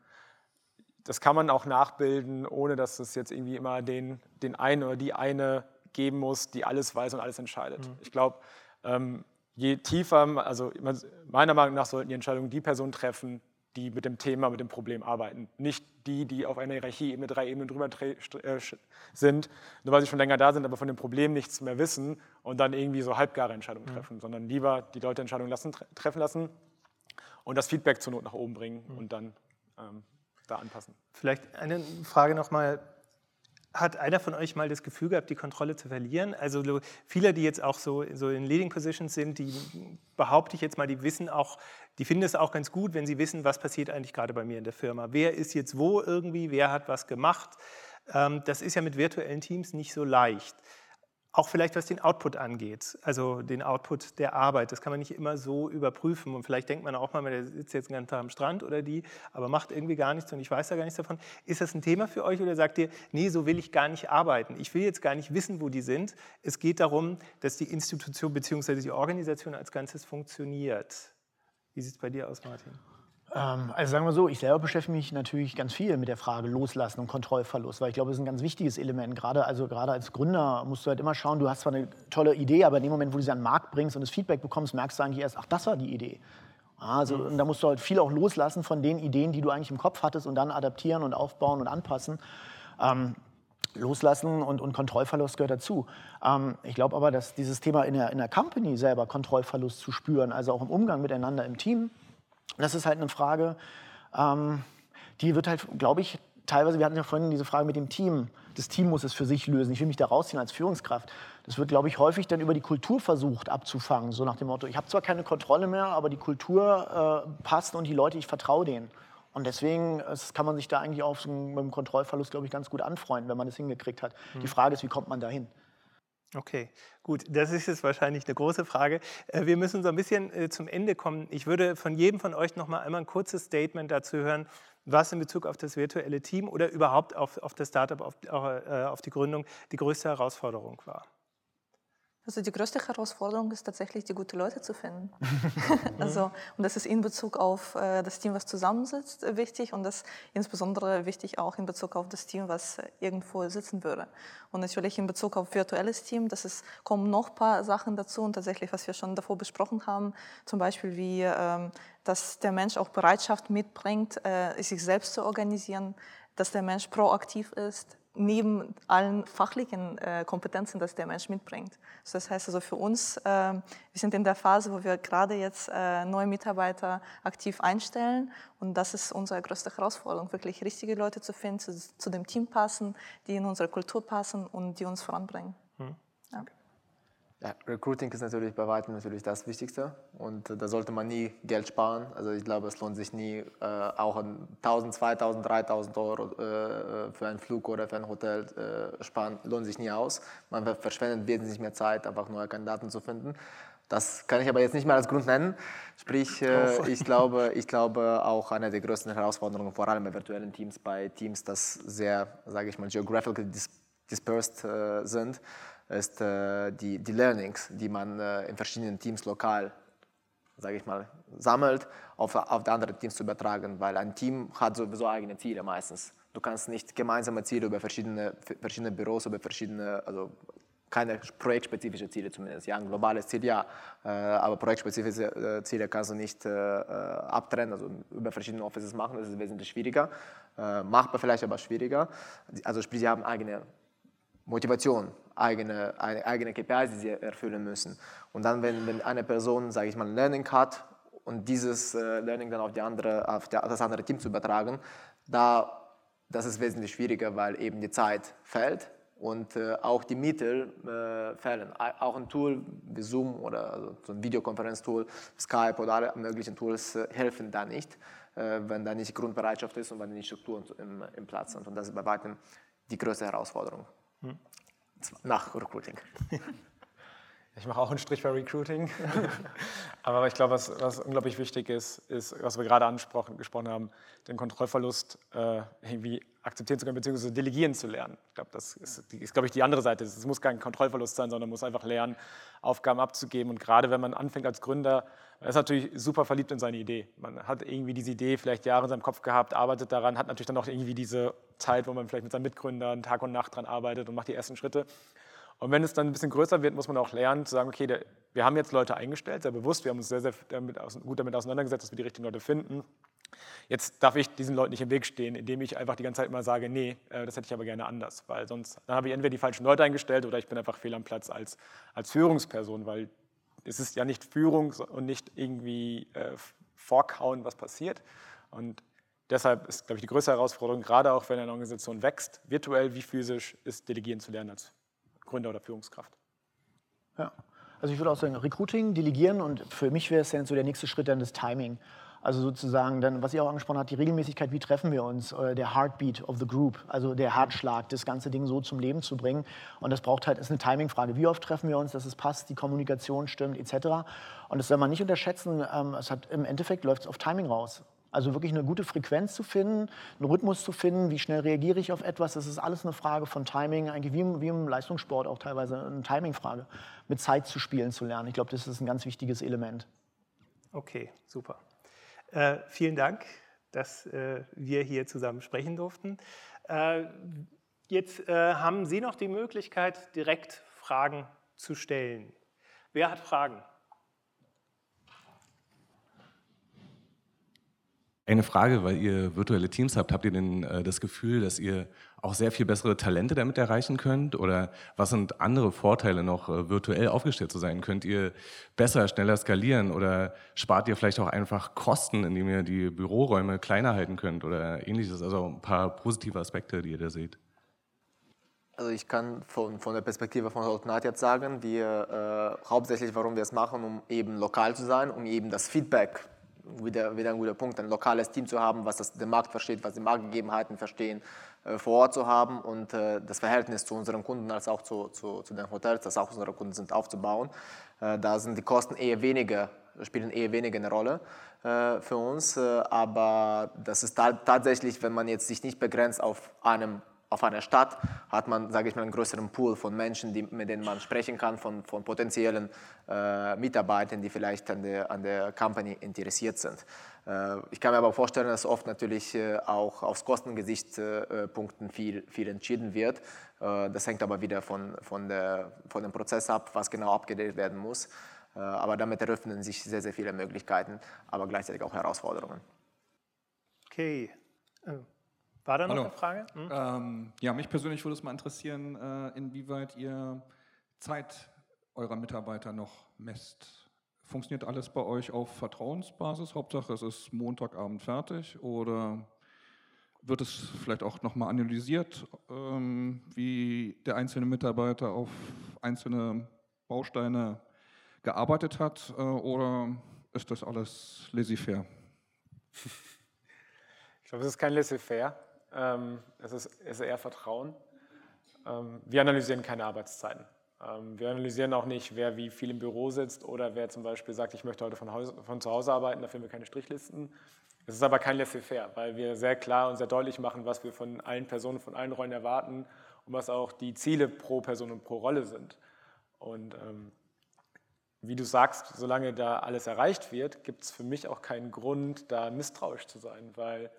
das kann man auch nachbilden, ohne dass es jetzt irgendwie immer den, den einen oder die eine geben muss, die alles weiß und alles entscheidet. Mhm. Ich glaube, ähm, je tiefer, also meiner Meinung nach sollten die Entscheidungen die Personen treffen, die mit dem Thema, mit dem Problem arbeiten. Nicht die, die auf einer Hierarchie mit drei Ebenen drüber äh, sind, nur weil sie schon länger da sind, aber von dem Problem nichts mehr wissen und dann irgendwie so halbgare Entscheidungen mhm. treffen, sondern lieber die Leute Entscheidungen lassen, treffen lassen und das Feedback zur Not nach oben bringen mhm. und dann ähm, da anpassen. Vielleicht eine Frage nochmal. hat einer von euch mal das Gefühl gehabt, die Kontrolle zu verlieren? Also viele, die jetzt auch so, so in Leading Positions sind, die behaupte ich jetzt mal, die wissen auch, die finden es auch ganz gut, wenn sie wissen, was passiert eigentlich gerade bei mir in der Firma. Wer ist jetzt wo irgendwie, wer hat was gemacht? Ähm, das ist ja mit virtuellen Teams nicht so leicht. Auch vielleicht was den Output angeht, also den Output der Arbeit. Das kann man nicht immer so überprüfen. Und vielleicht denkt man auch mal, der sitzt jetzt den ganzen Tag am Strand oder die, aber macht irgendwie gar nichts und ich weiß da gar nichts davon. Ist das ein Thema für euch oder sagt ihr, nee, so will ich gar nicht arbeiten? Ich will jetzt gar nicht wissen, wo die sind. Es geht darum, dass die Institution bzw. die Organisation als Ganzes funktioniert. Wie sieht es bei dir aus, Martin? Ähm, also sagen wir so, ich selber beschäftige mich natürlich ganz viel mit der Frage Loslassen und Kontrollverlust, weil ich glaube, das ist ein ganz wichtiges Element. Gerade, also gerade als Gründer musst du halt immer schauen, du hast zwar eine tolle Idee, aber in dem Moment, wo du sie an den Markt bringst und das Feedback bekommst, merkst du eigentlich erst, ach, das war die Idee. Also und da musst du halt viel auch loslassen von den Ideen, die du eigentlich im Kopf hattest und dann adaptieren und aufbauen und anpassen. Ähm, Loslassen und, und, Kontrollverlust gehört dazu. Ähm, ich glaube aber, dass dieses Thema in der, in der Company selber Kontrollverlust zu spüren, also auch im Umgang miteinander im Team, das ist halt eine Frage, ähm, die wird halt, glaube ich, teilweise, wir hatten ja vorhin diese Frage mit dem Team, das Team muss es für sich lösen, ich will mich da rausziehen als Führungskraft. Das wird, glaube ich, häufig dann über die Kultur versucht abzufangen, so nach dem Motto, ich habe zwar keine Kontrolle mehr, aber die Kultur äh, passt und die Leute, ich vertraue denen. Und deswegen kann man sich da eigentlich auch mit dem Kontrollverlust, glaube ich, ganz gut anfreunden, wenn man das hingekriegt hat. Mhm. Die Frage ist, wie kommt man da hin? Okay, gut. Das ist jetzt wahrscheinlich eine große Frage. Äh, wir müssen so ein bisschen äh, zum Ende kommen. Ich würde von jedem von euch noch mal einmal ein kurzes Statement dazu hören, was in Bezug auf das virtuelle Team oder überhaupt auf, auf das Startup, auf, äh, auf die Gründung die größte Herausforderung war. Also die größte Herausforderung ist tatsächlich, die guten Leute zu finden. also, und das ist in Bezug auf äh, das Team, was zusammensitzt, äh, wichtig und das insbesondere wichtig auch in Bezug auf das Team, was irgendwo sitzen würde. Und natürlich in Bezug auf virtuelles Team, das ist, kommen noch ein paar Sachen dazu und tatsächlich, was wir schon davor besprochen haben, zum Beispiel wie, ähm, dass der Mensch auch Bereitschaft mitbringt, äh, sich selbst zu organisieren, dass der Mensch proaktiv ist, neben allen fachlichen äh, Kompetenzen, die der Mensch mitbringt. Also das heißt also für uns, äh, wir sind in der Phase, wo wir gerade jetzt äh, neue Mitarbeiter aktiv einstellen und das ist unsere größte Herausforderung, wirklich richtige Leute zu finden, zu, zu dem Team passen, die in unsere Kultur passen und die uns voranbringen. Hm. Ja. Ja, Recruiting ist natürlich bei weitem natürlich das Wichtigste und da sollte man nie Geld sparen. Also ich glaube, es lohnt sich nie, äh, auch 1000, 2000, 3000 Euro äh, für einen Flug oder für ein Hotel äh, sparen, lohnt sich nie aus. Man verschwendet wesentlich mehr Zeit, einfach neue Kandidaten zu finden. Das kann ich aber jetzt nicht mehr als Grund nennen. Sprich, äh, ich, glaube, ich glaube auch eine der größten Herausforderungen, vor allem bei virtuellen Teams, bei Teams, das sehr, sage ich mal, geographical dispersed äh, sind, ist äh, die, die Learnings, die man äh, in verschiedenen Teams lokal, sage ich mal, sammelt, auf, auf die anderen Teams zu übertragen, weil ein Team hat sowieso eigene Ziele meistens. Du kannst nicht gemeinsame Ziele über verschiedene, verschiedene Büros, über verschiedene, also keine projektspezifische Ziele zumindest. Ja, ein globales Ziel ja, äh, aber projektspezifische Ziele kannst du nicht abtrennen, also über verschiedene Offices machen, das ist wesentlich schwieriger. machbar vielleicht, aber schwieriger. Also sprich, sie haben eigene Motivation, eigene, eigene KPIs, die sie erfüllen müssen. Und dann, wenn, wenn eine Person, sage ich mal, ein Learning hat und dieses äh, Learning dann auf, die andere, auf das andere Team zu übertragen, da, das ist wesentlich schwieriger, weil eben die Zeit fällt und äh, auch die Mittel äh, fehlen. Auch ein Tool wie Zoom oder also so ein Videokonferenztool, Skype oder alle möglichen Tools äh, helfen da nicht, äh, wenn da nicht Grundbereitschaft ist und wenn die Strukturen im, im Platz sind. Und das ist bei weitem die größte Herausforderung. Hm. Nach Recruiting. Ich mache auch einen Strich bei Recruiting. Aber ich glaube, was, was, unglaublich wichtig ist, ist, was wir gerade angesprochen haben, den Kontrollverlust äh, irgendwie akzeptieren zu können, beziehungsweise delegieren zu lernen. Ich glaube, das ist, ist, glaube ich, die andere Seite. Es muss kein Kontrollverlust sein, sondern man muss einfach lernen, Aufgaben abzugeben. Und gerade wenn man anfängt als Gründer, man ist natürlich super verliebt in seine Idee. Man hat irgendwie diese Idee vielleicht Jahre in seinem Kopf gehabt, arbeitet daran, hat natürlich dann auch irgendwie diese Zeit, wo man vielleicht mit seinen Mitgründern Tag und Nacht dran arbeitet und macht die ersten Schritte. Und wenn es dann ein bisschen größer wird, muss man auch lernen zu sagen, okay, der, wir haben jetzt Leute eingestellt, sehr bewusst, wir haben uns sehr, sehr damit, gut damit auseinandergesetzt, dass wir die richtigen Leute finden. Jetzt darf ich diesen Leuten nicht im Weg stehen, indem ich einfach die ganze Zeit immer sage, nee, äh, das hätte ich aber gerne anders, weil sonst dann habe ich entweder die falschen Leute eingestellt oder ich bin einfach fehl am Platz als, als Führungsperson, weil es ist ja nicht Führung und nicht irgendwie äh, vorkauen, was passiert. Und deshalb ist, glaube ich, die größte Herausforderung, gerade auch wenn eine Organisation wächst, virtuell wie physisch, ist Delegieren zu lernen als Gründer oder Führungskraft. Ja, also ich würde auch sagen, Recruiting, Delegieren und für mich wäre es dann so der nächste Schritt dann das Timing. Also sozusagen dann, was ihr auch angesprochen habt, die Regelmäßigkeit, wie treffen wir uns, äh, der Heartbeat of the Group, also der Herzschlag, das ganze Ding so zum Leben zu bringen. Und das braucht halt, ist eine Timingfrage. Wie oft treffen wir uns, dass es passt, die Kommunikation stimmt, etc. Und das soll man nicht unterschätzen. Ähm, es hat, Im Endeffekt läuft es auf Timing raus. Also wirklich eine gute Frequenz zu finden, einen Rhythmus zu finden, wie schnell reagiere ich auf etwas, das ist alles eine Frage von Timing, eigentlich wie im, wie im Leistungssport auch teilweise eine Timingfrage, mit Zeit zu spielen zu lernen. Ich glaube, das ist ein ganz wichtiges Element. Okay, super. Äh, vielen Dank, dass äh, wir hier zusammen sprechen durften. Äh, jetzt äh, haben Sie noch die Möglichkeit, direkt Fragen zu stellen. Wer hat Fragen? Eine Frage, weil ihr virtuelle Teams habt, habt ihr denn äh, das Gefühl, dass ihr auch sehr viel bessere Talente damit erreichen könnt? Oder was sind andere Vorteile noch, äh, virtuell aufgestellt zu sein? Könnt ihr besser, schneller skalieren oder spart ihr vielleicht auch einfach Kosten, indem ihr die Büroräume kleiner halten könnt oder ähnliches? Also ein paar positive Aspekte, die ihr da seht. Also ich kann von, von der Perspektive von Altnat jetzt sagen, wir äh, hauptsächlich, warum wir es machen, um eben lokal zu sein, um eben das Feedback wieder, wieder ein guter Punkt, ein lokales Team zu haben, was das, den Markt versteht, was die Marktgegebenheiten verstehen, äh, vor Ort zu haben und äh, das Verhältnis zu unseren Kunden als auch zu, zu, zu den Hotels, das auch unsere Kunden sind, aufzubauen. Äh, da sind die Kosten eher weniger, spielen eher weniger eine Rolle äh, für uns, äh, aber das ist ta tatsächlich, wenn man jetzt sich nicht begrenzt auf einem auf einer Stadt hat man, sage ich mal, einen größeren Pool von Menschen, die, mit denen man sprechen kann, von, von potenziellen äh, Mitarbeitern, die vielleicht an der, an der Company interessiert sind. Äh, ich kann mir aber vorstellen, dass oft natürlich äh, auch aus Kostengesichtspunkten viel, viel entschieden wird. Äh, das hängt aber wieder von, von, der, von dem Prozess ab, was genau abgedeckt werden muss. Äh, aber damit eröffnen sich sehr, sehr viele Möglichkeiten, aber gleichzeitig auch Herausforderungen. Okay. Oh. War da noch Hallo. eine Frage? Hm? Ähm, ja, mich persönlich würde es mal interessieren, äh, inwieweit ihr Zeit eurer Mitarbeiter noch messt. Funktioniert alles bei euch auf Vertrauensbasis? Hauptsache, es ist Montagabend fertig oder wird es vielleicht auch nochmal analysiert, ähm, wie der einzelne Mitarbeiter auf einzelne Bausteine gearbeitet hat äh, oder ist das alles laissez-faire? Ich glaube, es ist kein laissez-faire. Ähm, es ist, ist eher Vertrauen. Ähm, wir analysieren keine Arbeitszeiten. Ähm, wir analysieren auch nicht, wer wie viel im Büro sitzt oder wer zum Beispiel sagt, ich möchte heute von, Haus, von zu Hause arbeiten, dafür haben wir keine Strichlisten. Es ist aber kein Laissez-faire, weil wir sehr klar und sehr deutlich machen, was wir von allen Personen, von allen Rollen erwarten und was auch die Ziele pro Person und pro Rolle sind. Und ähm, wie du sagst, solange da alles erreicht wird, gibt es für mich auch keinen Grund, da misstrauisch zu sein, weil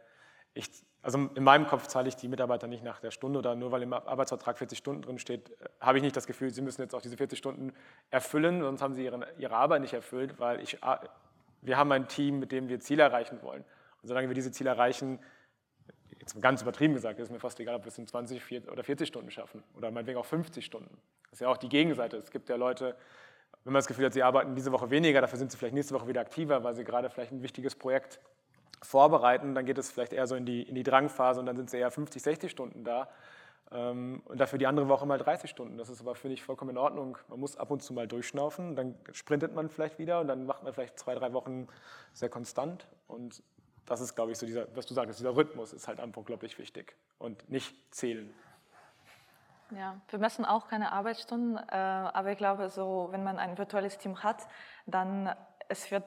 ich also in meinem Kopf zahle ich die Mitarbeiter nicht nach der Stunde oder nur weil im Arbeitsvertrag 40 Stunden drin steht, äh, habe ich nicht das Gefühl, sie müssen jetzt auch diese 40 Stunden erfüllen, sonst haben sie ihre, ihre Arbeit nicht erfüllt, weil ich, wir haben ein Team, mit dem wir Ziele erreichen wollen. Und solange wir diese Ziele erreichen, jetzt ganz übertrieben gesagt, ist mir fast egal, ob wir es in 20 oder 40 Stunden schaffen oder meinetwegen auch 50 Stunden. Das ist ja auch die Gegenseite. Es gibt ja Leute, wenn man das Gefühl hat, sie arbeiten diese Woche weniger, dafür sind sie vielleicht nächste Woche wieder aktiver, weil sie gerade vielleicht ein wichtiges Projekt vorbereiten, dann geht es vielleicht eher so in die, in die Drangphase und dann sind sie eher 50, 60 Stunden da. Ähm, und dafür die andere Woche mal 30 Stunden. Das ist aber, finde ich, vollkommen in Ordnung. Man muss ab und zu mal durchschnaufen, dann sprintet man vielleicht wieder und dann macht man vielleicht zwei, drei Wochen sehr konstant. Und das ist, glaube ich, so dieser, was du sagst, dieser Rhythmus ist halt einfach, glaube ich, wichtig und nicht zählen. Ja, wir messen auch keine Arbeitsstunden, äh, aber ich glaube, so, wenn man ein virtuelles Team hat, dann es wird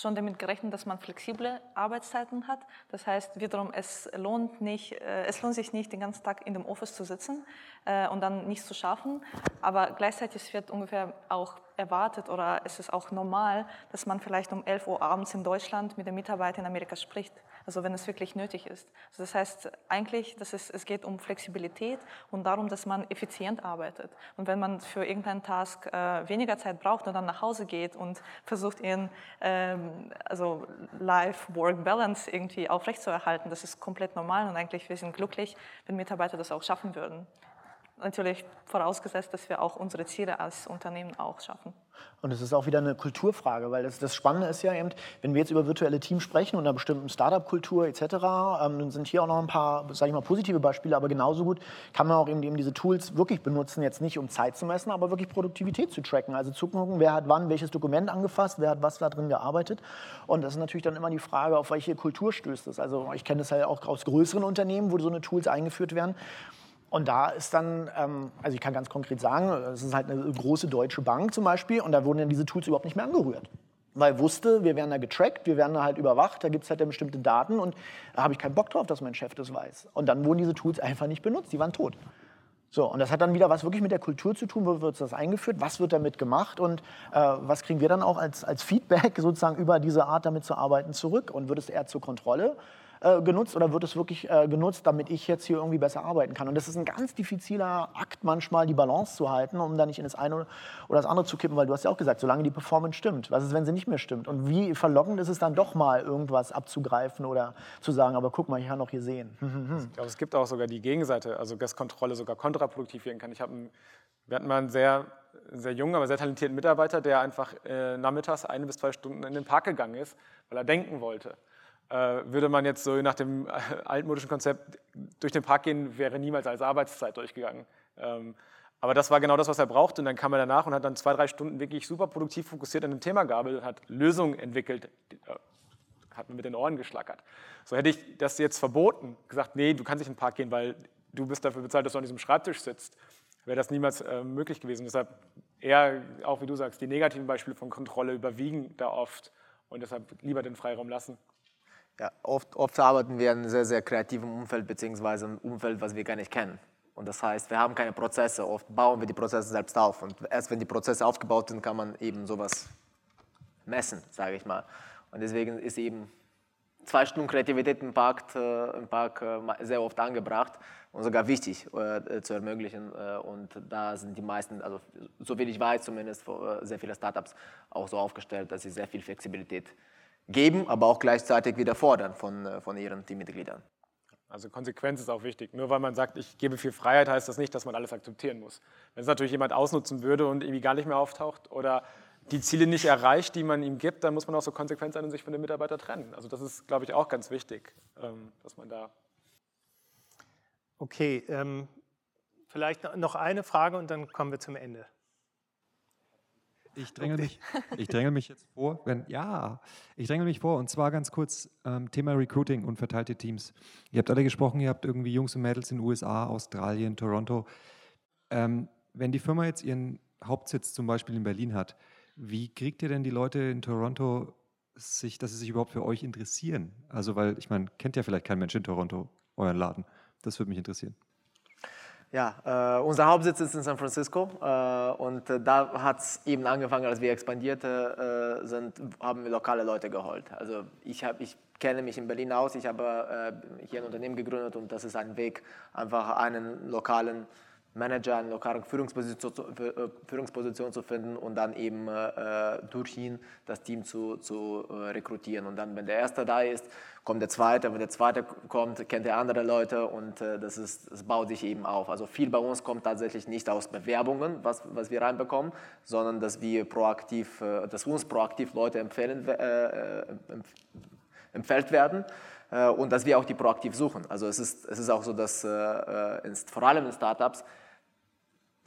schon damit gerechnet, dass man flexible Arbeitszeiten hat. Das heißt wiederum, es lohnt, nicht, äh, es lohnt sich nicht, den ganzen Tag in dem Office zu sitzen äh, und dann nichts zu schaffen. Aber gleichzeitig wird ungefähr auch erwartet oder es ist auch normal, dass man vielleicht um 11 Uhr abends in Deutschland mit den Mitarbeitern in Amerika spricht, also wenn es wirklich nötig ist. Also das heißt eigentlich, dass es, es geht um Flexibilität und darum, dass man effizient arbeitet. Und wenn man für irgendeinen Task äh, weniger Zeit braucht und dann nach Hause geht und versucht, ihren ähm, also Life-Work-Balance irgendwie aufrechtzuerhalten, das ist komplett normal und eigentlich wir sind glücklich, wenn Mitarbeiter das auch schaffen würden. Natürlich vorausgesetzt, dass wir auch unsere Ziele als Unternehmen auch schaffen. Und es ist auch wieder eine Kulturfrage, weil das, das Spannende ist ja eben, wenn wir jetzt über virtuelle Teams sprechen und einer bestimmten Startup-Kultur etc., ähm, dann sind hier auch noch ein paar, sage ich mal, positive Beispiele, aber genauso gut kann man auch eben, eben diese Tools wirklich benutzen, jetzt nicht um Zeit zu messen, aber wirklich Produktivität zu tracken. Also zu gucken, wer hat wann welches Dokument angefasst, wer hat was da drin gearbeitet. Und das ist natürlich dann immer die Frage, auf welche Kultur stößt es. Also ich kenne das halt auch aus größeren Unternehmen, wo so eine Tools eingeführt werden. Und da ist dann, ähm, also ich kann ganz konkret sagen, es ist halt eine große deutsche Bank zum Beispiel und da wurden dann diese Tools überhaupt nicht mehr angerührt. Weil wusste, wir werden da getrackt, wir werden da halt überwacht, da gibt es halt bestimmte Daten und da habe ich keinen Bock drauf, dass mein Chef das weiß. Und dann wurden diese Tools einfach nicht benutzt, die waren tot. So, und das hat dann wieder was wirklich mit der Kultur zu tun, wo wird das eingeführt, was wird damit gemacht und äh, was kriegen wir dann auch als, als Feedback sozusagen über diese Art damit zu arbeiten zurück und wird es eher zur Kontrolle äh, genutzt oder wird es wirklich äh, genutzt, damit ich jetzt hier irgendwie besser arbeiten kann? Und das ist ein ganz diffiziler Akt manchmal, die Balance zu halten, um da nicht in das eine oder das andere zu kippen, weil du hast ja auch gesagt, solange die Performance stimmt. Was ist, wenn sie nicht mehr stimmt? Und wie verlockend ist es dann doch mal, irgendwas abzugreifen oder zu sagen, aber guck mal, ich kann noch hier sehen. ich glaube, es gibt auch sogar die Gegenseite, also dass Kontrolle sogar kontraproduktiv werden kann. Ich habe wir hatten mal einen sehr, sehr jungen, aber sehr talentierten Mitarbeiter, der einfach äh, nachmittags eine bis zwei Stunden in den Park gegangen ist, weil er denken wollte. Äh, würde man jetzt so nach dem altmodischen Konzept durch den Park gehen, wäre niemals als Arbeitszeit durchgegangen. Ähm, aber das war genau das, was er brauchte. Und dann kam er danach und hat dann zwei, drei Stunden wirklich super produktiv fokussiert an dem Thema gearbeitet, hat Lösungen entwickelt, äh, hat mir mit den Ohren geschlackert. So hätte ich das jetzt verboten, gesagt, nee, du kannst nicht in den Park gehen, weil du bist dafür bezahlt, dass du an diesem Schreibtisch sitzt, wäre das niemals äh, möglich gewesen. Deshalb eher, auch wie du sagst, die negativen Beispiele von Kontrolle überwiegen da oft und deshalb lieber den Freiraum lassen. Ja, oft, oft arbeiten wir in einem sehr, sehr kreativen Umfeld, beziehungsweise einem Umfeld, was wir gar nicht kennen. Und das heißt, wir haben keine Prozesse, oft bauen wir die Prozesse selbst auf. Und erst wenn die Prozesse aufgebaut sind, kann man eben sowas messen, sage ich mal. Und deswegen ist eben zwei Stunden Kreativität im Park, äh, im Park äh, sehr oft angebracht und sogar wichtig äh, zu ermöglichen. Äh, und da sind die meisten, also so wie ich weiß zumindest, äh, sehr viele Startups auch so aufgestellt, dass sie sehr viel Flexibilität haben geben, aber auch gleichzeitig wieder fordern von, äh, von ihren Teammitgliedern. Also Konsequenz ist auch wichtig. Nur weil man sagt, ich gebe viel Freiheit, heißt das nicht, dass man alles akzeptieren muss. Wenn es natürlich jemand ausnutzen würde und irgendwie gar nicht mehr auftaucht oder die Ziele nicht erreicht, die man ihm gibt, dann muss man auch so konsequent sein und sich von dem Mitarbeiter trennen. Also das ist, glaube ich, auch ganz wichtig, ähm, dass man da... Okay, ähm, vielleicht noch eine Frage und dann kommen wir zum Ende. Ich dränge mich, ich dränge mich jetzt vor, wenn, ja, ich dränge mich vor und zwar ganz kurz ähm, Thema Recruiting und verteilte Teams. Ihr habt alle gesprochen, ihr habt irgendwie Jungs und Mädels in den USA, Australien, Toronto. Ähm, wenn die Firma jetzt ihren Hauptsitz zum Beispiel in Berlin hat, wie kriegt ihr denn die Leute in Toronto, sich, dass sie sich überhaupt für euch interessieren? Also, weil ich meine, kennt ja vielleicht kein Mensch in Toronto euren Laden. Das würde mich interessieren. Ja, äh, unser Hauptsitz ist in San Francisco äh, und äh, da hat es eben angefangen, als wir expandiert äh, sind, haben wir lokale Leute geholt. Also ich, hab, ich kenne mich in Berlin aus, ich habe äh, hier ein Unternehmen gegründet und das ist ein Weg, einfach einen lokalen Manager, eine lokale Führungsposition, äh, Führungsposition zu finden und dann eben äh, durch ihn das Team zu, zu äh, rekrutieren. Und dann, wenn der Erste da ist, kommt der Zweite. Wenn der Zweite kommt, kennt er andere Leute und äh, das, ist, das baut sich eben auf. Also viel bei uns kommt tatsächlich nicht aus Bewerbungen, was, was wir reinbekommen, sondern dass wir proaktiv, äh, dass uns proaktiv Leute empfehlen, äh, empfehlt werden und dass wir auch die proaktiv suchen. Also es ist, es ist auch so, dass äh, vor allem in Startups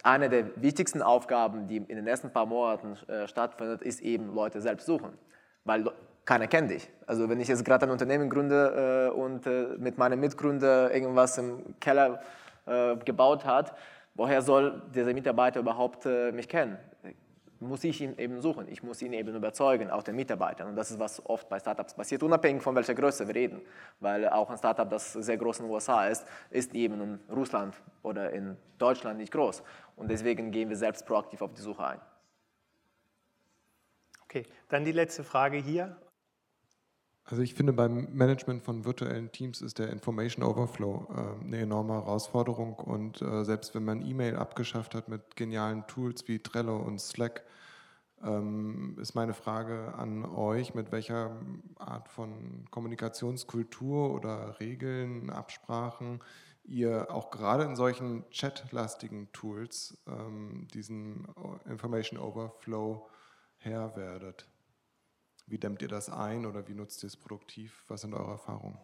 eine der wichtigsten Aufgaben, die in den ersten paar Monaten äh, stattfindet, ist eben Leute selbst suchen. Weil keiner kennt dich. Also wenn ich jetzt gerade ein Unternehmen gründe äh, und äh, mit meinem Mitgründer irgendwas im Keller äh, gebaut hat, woher soll dieser Mitarbeiter überhaupt äh, mich kennen? Muss ich ihn eben suchen. Ich muss ihn eben überzeugen, auch den Mitarbeitern. Und das ist, was oft bei Startups passiert, unabhängig von welcher Größe wir reden. Weil auch ein Startup, das sehr groß in den USA ist, ist eben in Russland oder in Deutschland nicht groß. Und deswegen gehen wir selbst proaktiv auf die Suche ein. Okay, dann die letzte Frage hier. Also ich finde, beim Management von virtuellen Teams ist der Information Overflow äh, eine enorme Herausforderung und äh, selbst wenn man E-Mail abgeschafft hat mit genialen Tools wie Trello und Slack, ähm, ist meine Frage an euch, mit welcher Art von Kommunikationskultur oder Regeln, Absprachen ihr auch gerade in solchen chatlastigen Tools ähm, diesen Information Overflow Herr werdet. Wie dämmt ihr das ein oder wie nutzt ihr es produktiv? Was sind eure Erfahrungen?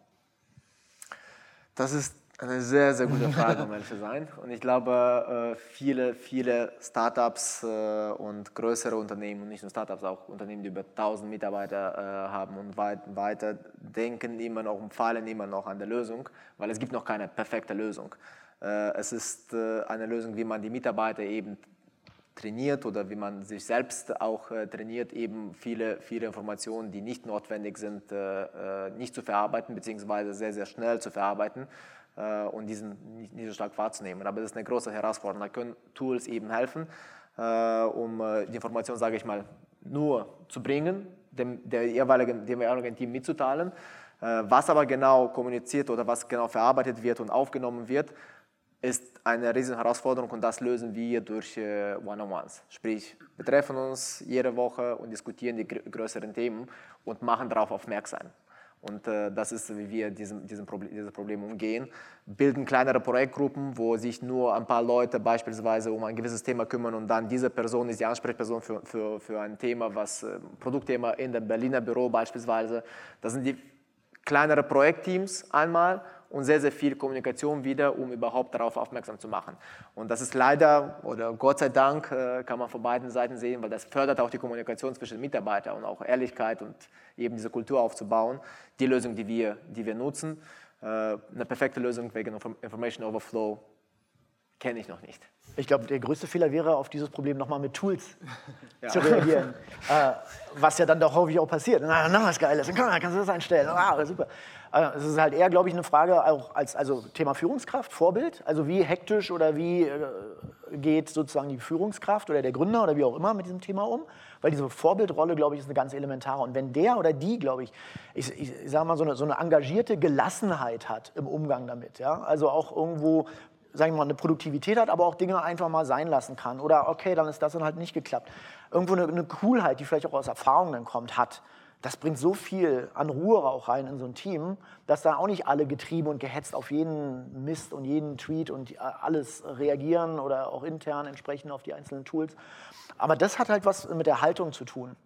Das ist eine sehr, sehr gute Frage, um ehrlich zu sein. Und ich glaube, äh, viele, viele Startups äh, und größere Unternehmen, und nicht nur Startups, auch Unternehmen, die über 1000 Mitarbeiter äh, haben und weiter denken immer noch und fallen immer noch an der Lösung, weil es gibt noch keine perfekte Lösung. Es ist eine Lösung, wie man die Mitarbeiter eben trainiert oder wie man sich selbst auch äh, trainiert, eben viele, viele Informationen, die nicht notwendig sind, äh, äh nicht zu verarbeiten, beziehungsweise sehr, sehr schnell zu verarbeiten äh, und diesen nicht, nicht, so stark wahrzunehmen. Aber das ist eine große Herausforderung. Da können Tools eben helfen, äh, um äh, die Information, sage ich mal, nur zu bringen, dem, der jeweiligen, dem jeweiligen Team mitzuteilen. Was aber genau kommuniziert oder was genau verarbeitet wird und aufgenommen wird, ist eine riesige Herausforderung und das lösen wir durch äh, One-on-Ones. Sprich, wir treffen uns jede Woche und diskutieren die größeren Themen und machen darauf aufmerksam. Und äh, das ist, wie wir diesem, diesem Problem, dieses Problem umgehen. Bilden kleinere Projektgruppen, wo sich nur ein paar Leute beispielsweise um ein gewisses Thema kümmern und dann diese Person ist die Ansprechperson für, für, für ein Thema, was äh, Produktthema in dem Berliner Büro beispielsweise. Das sind die kleinere Projektteams einmal und sehr, sehr viel Kommunikation wieder, um überhaupt darauf aufmerksam zu machen. Und das ist leider oder Gott sei Dank äh, kann man von beiden Seiten sehen, weil das fördert auch die Kommunikation zwischen Mitarbeitern und auch Ehrlichkeit und eben diese Kultur aufzubauen. Die Lösung, die wir, die wir nutzen, äh, eine perfekte Lösung wegen Information Overflow kenne ich noch nicht. Ich glaube, der größte Fehler wäre, auf dieses Problem nochmal mit Tools ja. zu reagieren. äh, was ja dann doch häufig auch passiert. Na, noch was Geiles, dann kannst du das einstellen. Ah, super. Äh, es ist halt eher, glaube ich, eine Frage auch als also Thema Führungskraft, Vorbild. Also wie hektisch oder wie äh, geht sozusagen die Führungskraft oder der Gründer oder wie auch immer mit diesem Thema um? Weil diese Vorbildrolle, glaube ich, ist eine ganz elementare. Und wenn der oder die, glaube ich, ich, ich, sage mal, so eine, so eine engagierte Gelassenheit hat im Umgang damit, ja, also auch irgendwo sagen wir mal, eine Produktivität hat, aber auch Dinge einfach mal sein lassen kann. Oder okay, dann ist das dann halt nicht geklappt. Irgendwo eine, eine Coolheit, die vielleicht auch aus Erfahrung dann kommt, hat. Das bringt so viel an Ruhe auch rein in so ein Team, dass da auch nicht alle getrieben und gehetzt auf jeden Mist und jeden Tweet und äh, alles reagieren oder auch intern entsprechend auf die einzelnen Tools. Aber das hat halt was mit der Haltung zu tun.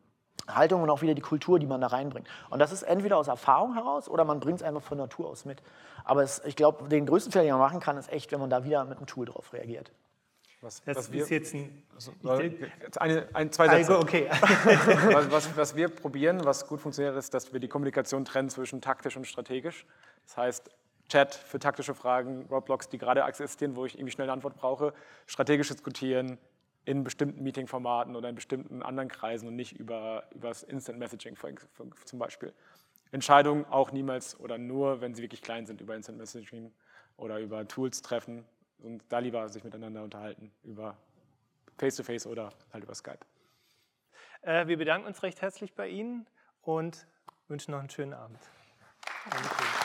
Haltung und auch wieder die Kultur, die man da reinbringt. Und das ist entweder aus Erfahrung heraus oder man bringt es einfach von Natur aus mit. Aber es, ich glaube, den größten Fehler, den man machen kann, ist echt, wenn man da wieder mit einem Tool drauf reagiert. Was, das was wir, ist jetzt ein. Also, eine, ein, zwei Sätze. Also, okay. was, was, was, wir probieren, was gut funktioniert, ist, dass wir die Kommunikation trennen zwischen taktisch und strategisch. Das heißt, Chat für taktische Fragen, Roadblocks, die gerade existieren, wo ich irgendwie schnell eine Antwort brauche, strategisch diskutieren, in bestimmten Meeting-Formaten oder in bestimmten anderen Kreisen und nicht über, über das Instant Messaging zum Beispiel. Entscheidungen auch niemals oder nur, wenn sie wirklich klein sind, über Instant Messaging oder über Tools treffen und da lieber sich miteinander unterhalten über Face-to-Face -face oder halt über Skype. Äh, wir bedanken uns recht herzlich bei Ihnen und wünschen noch einen schönen Abend. Dankeschön.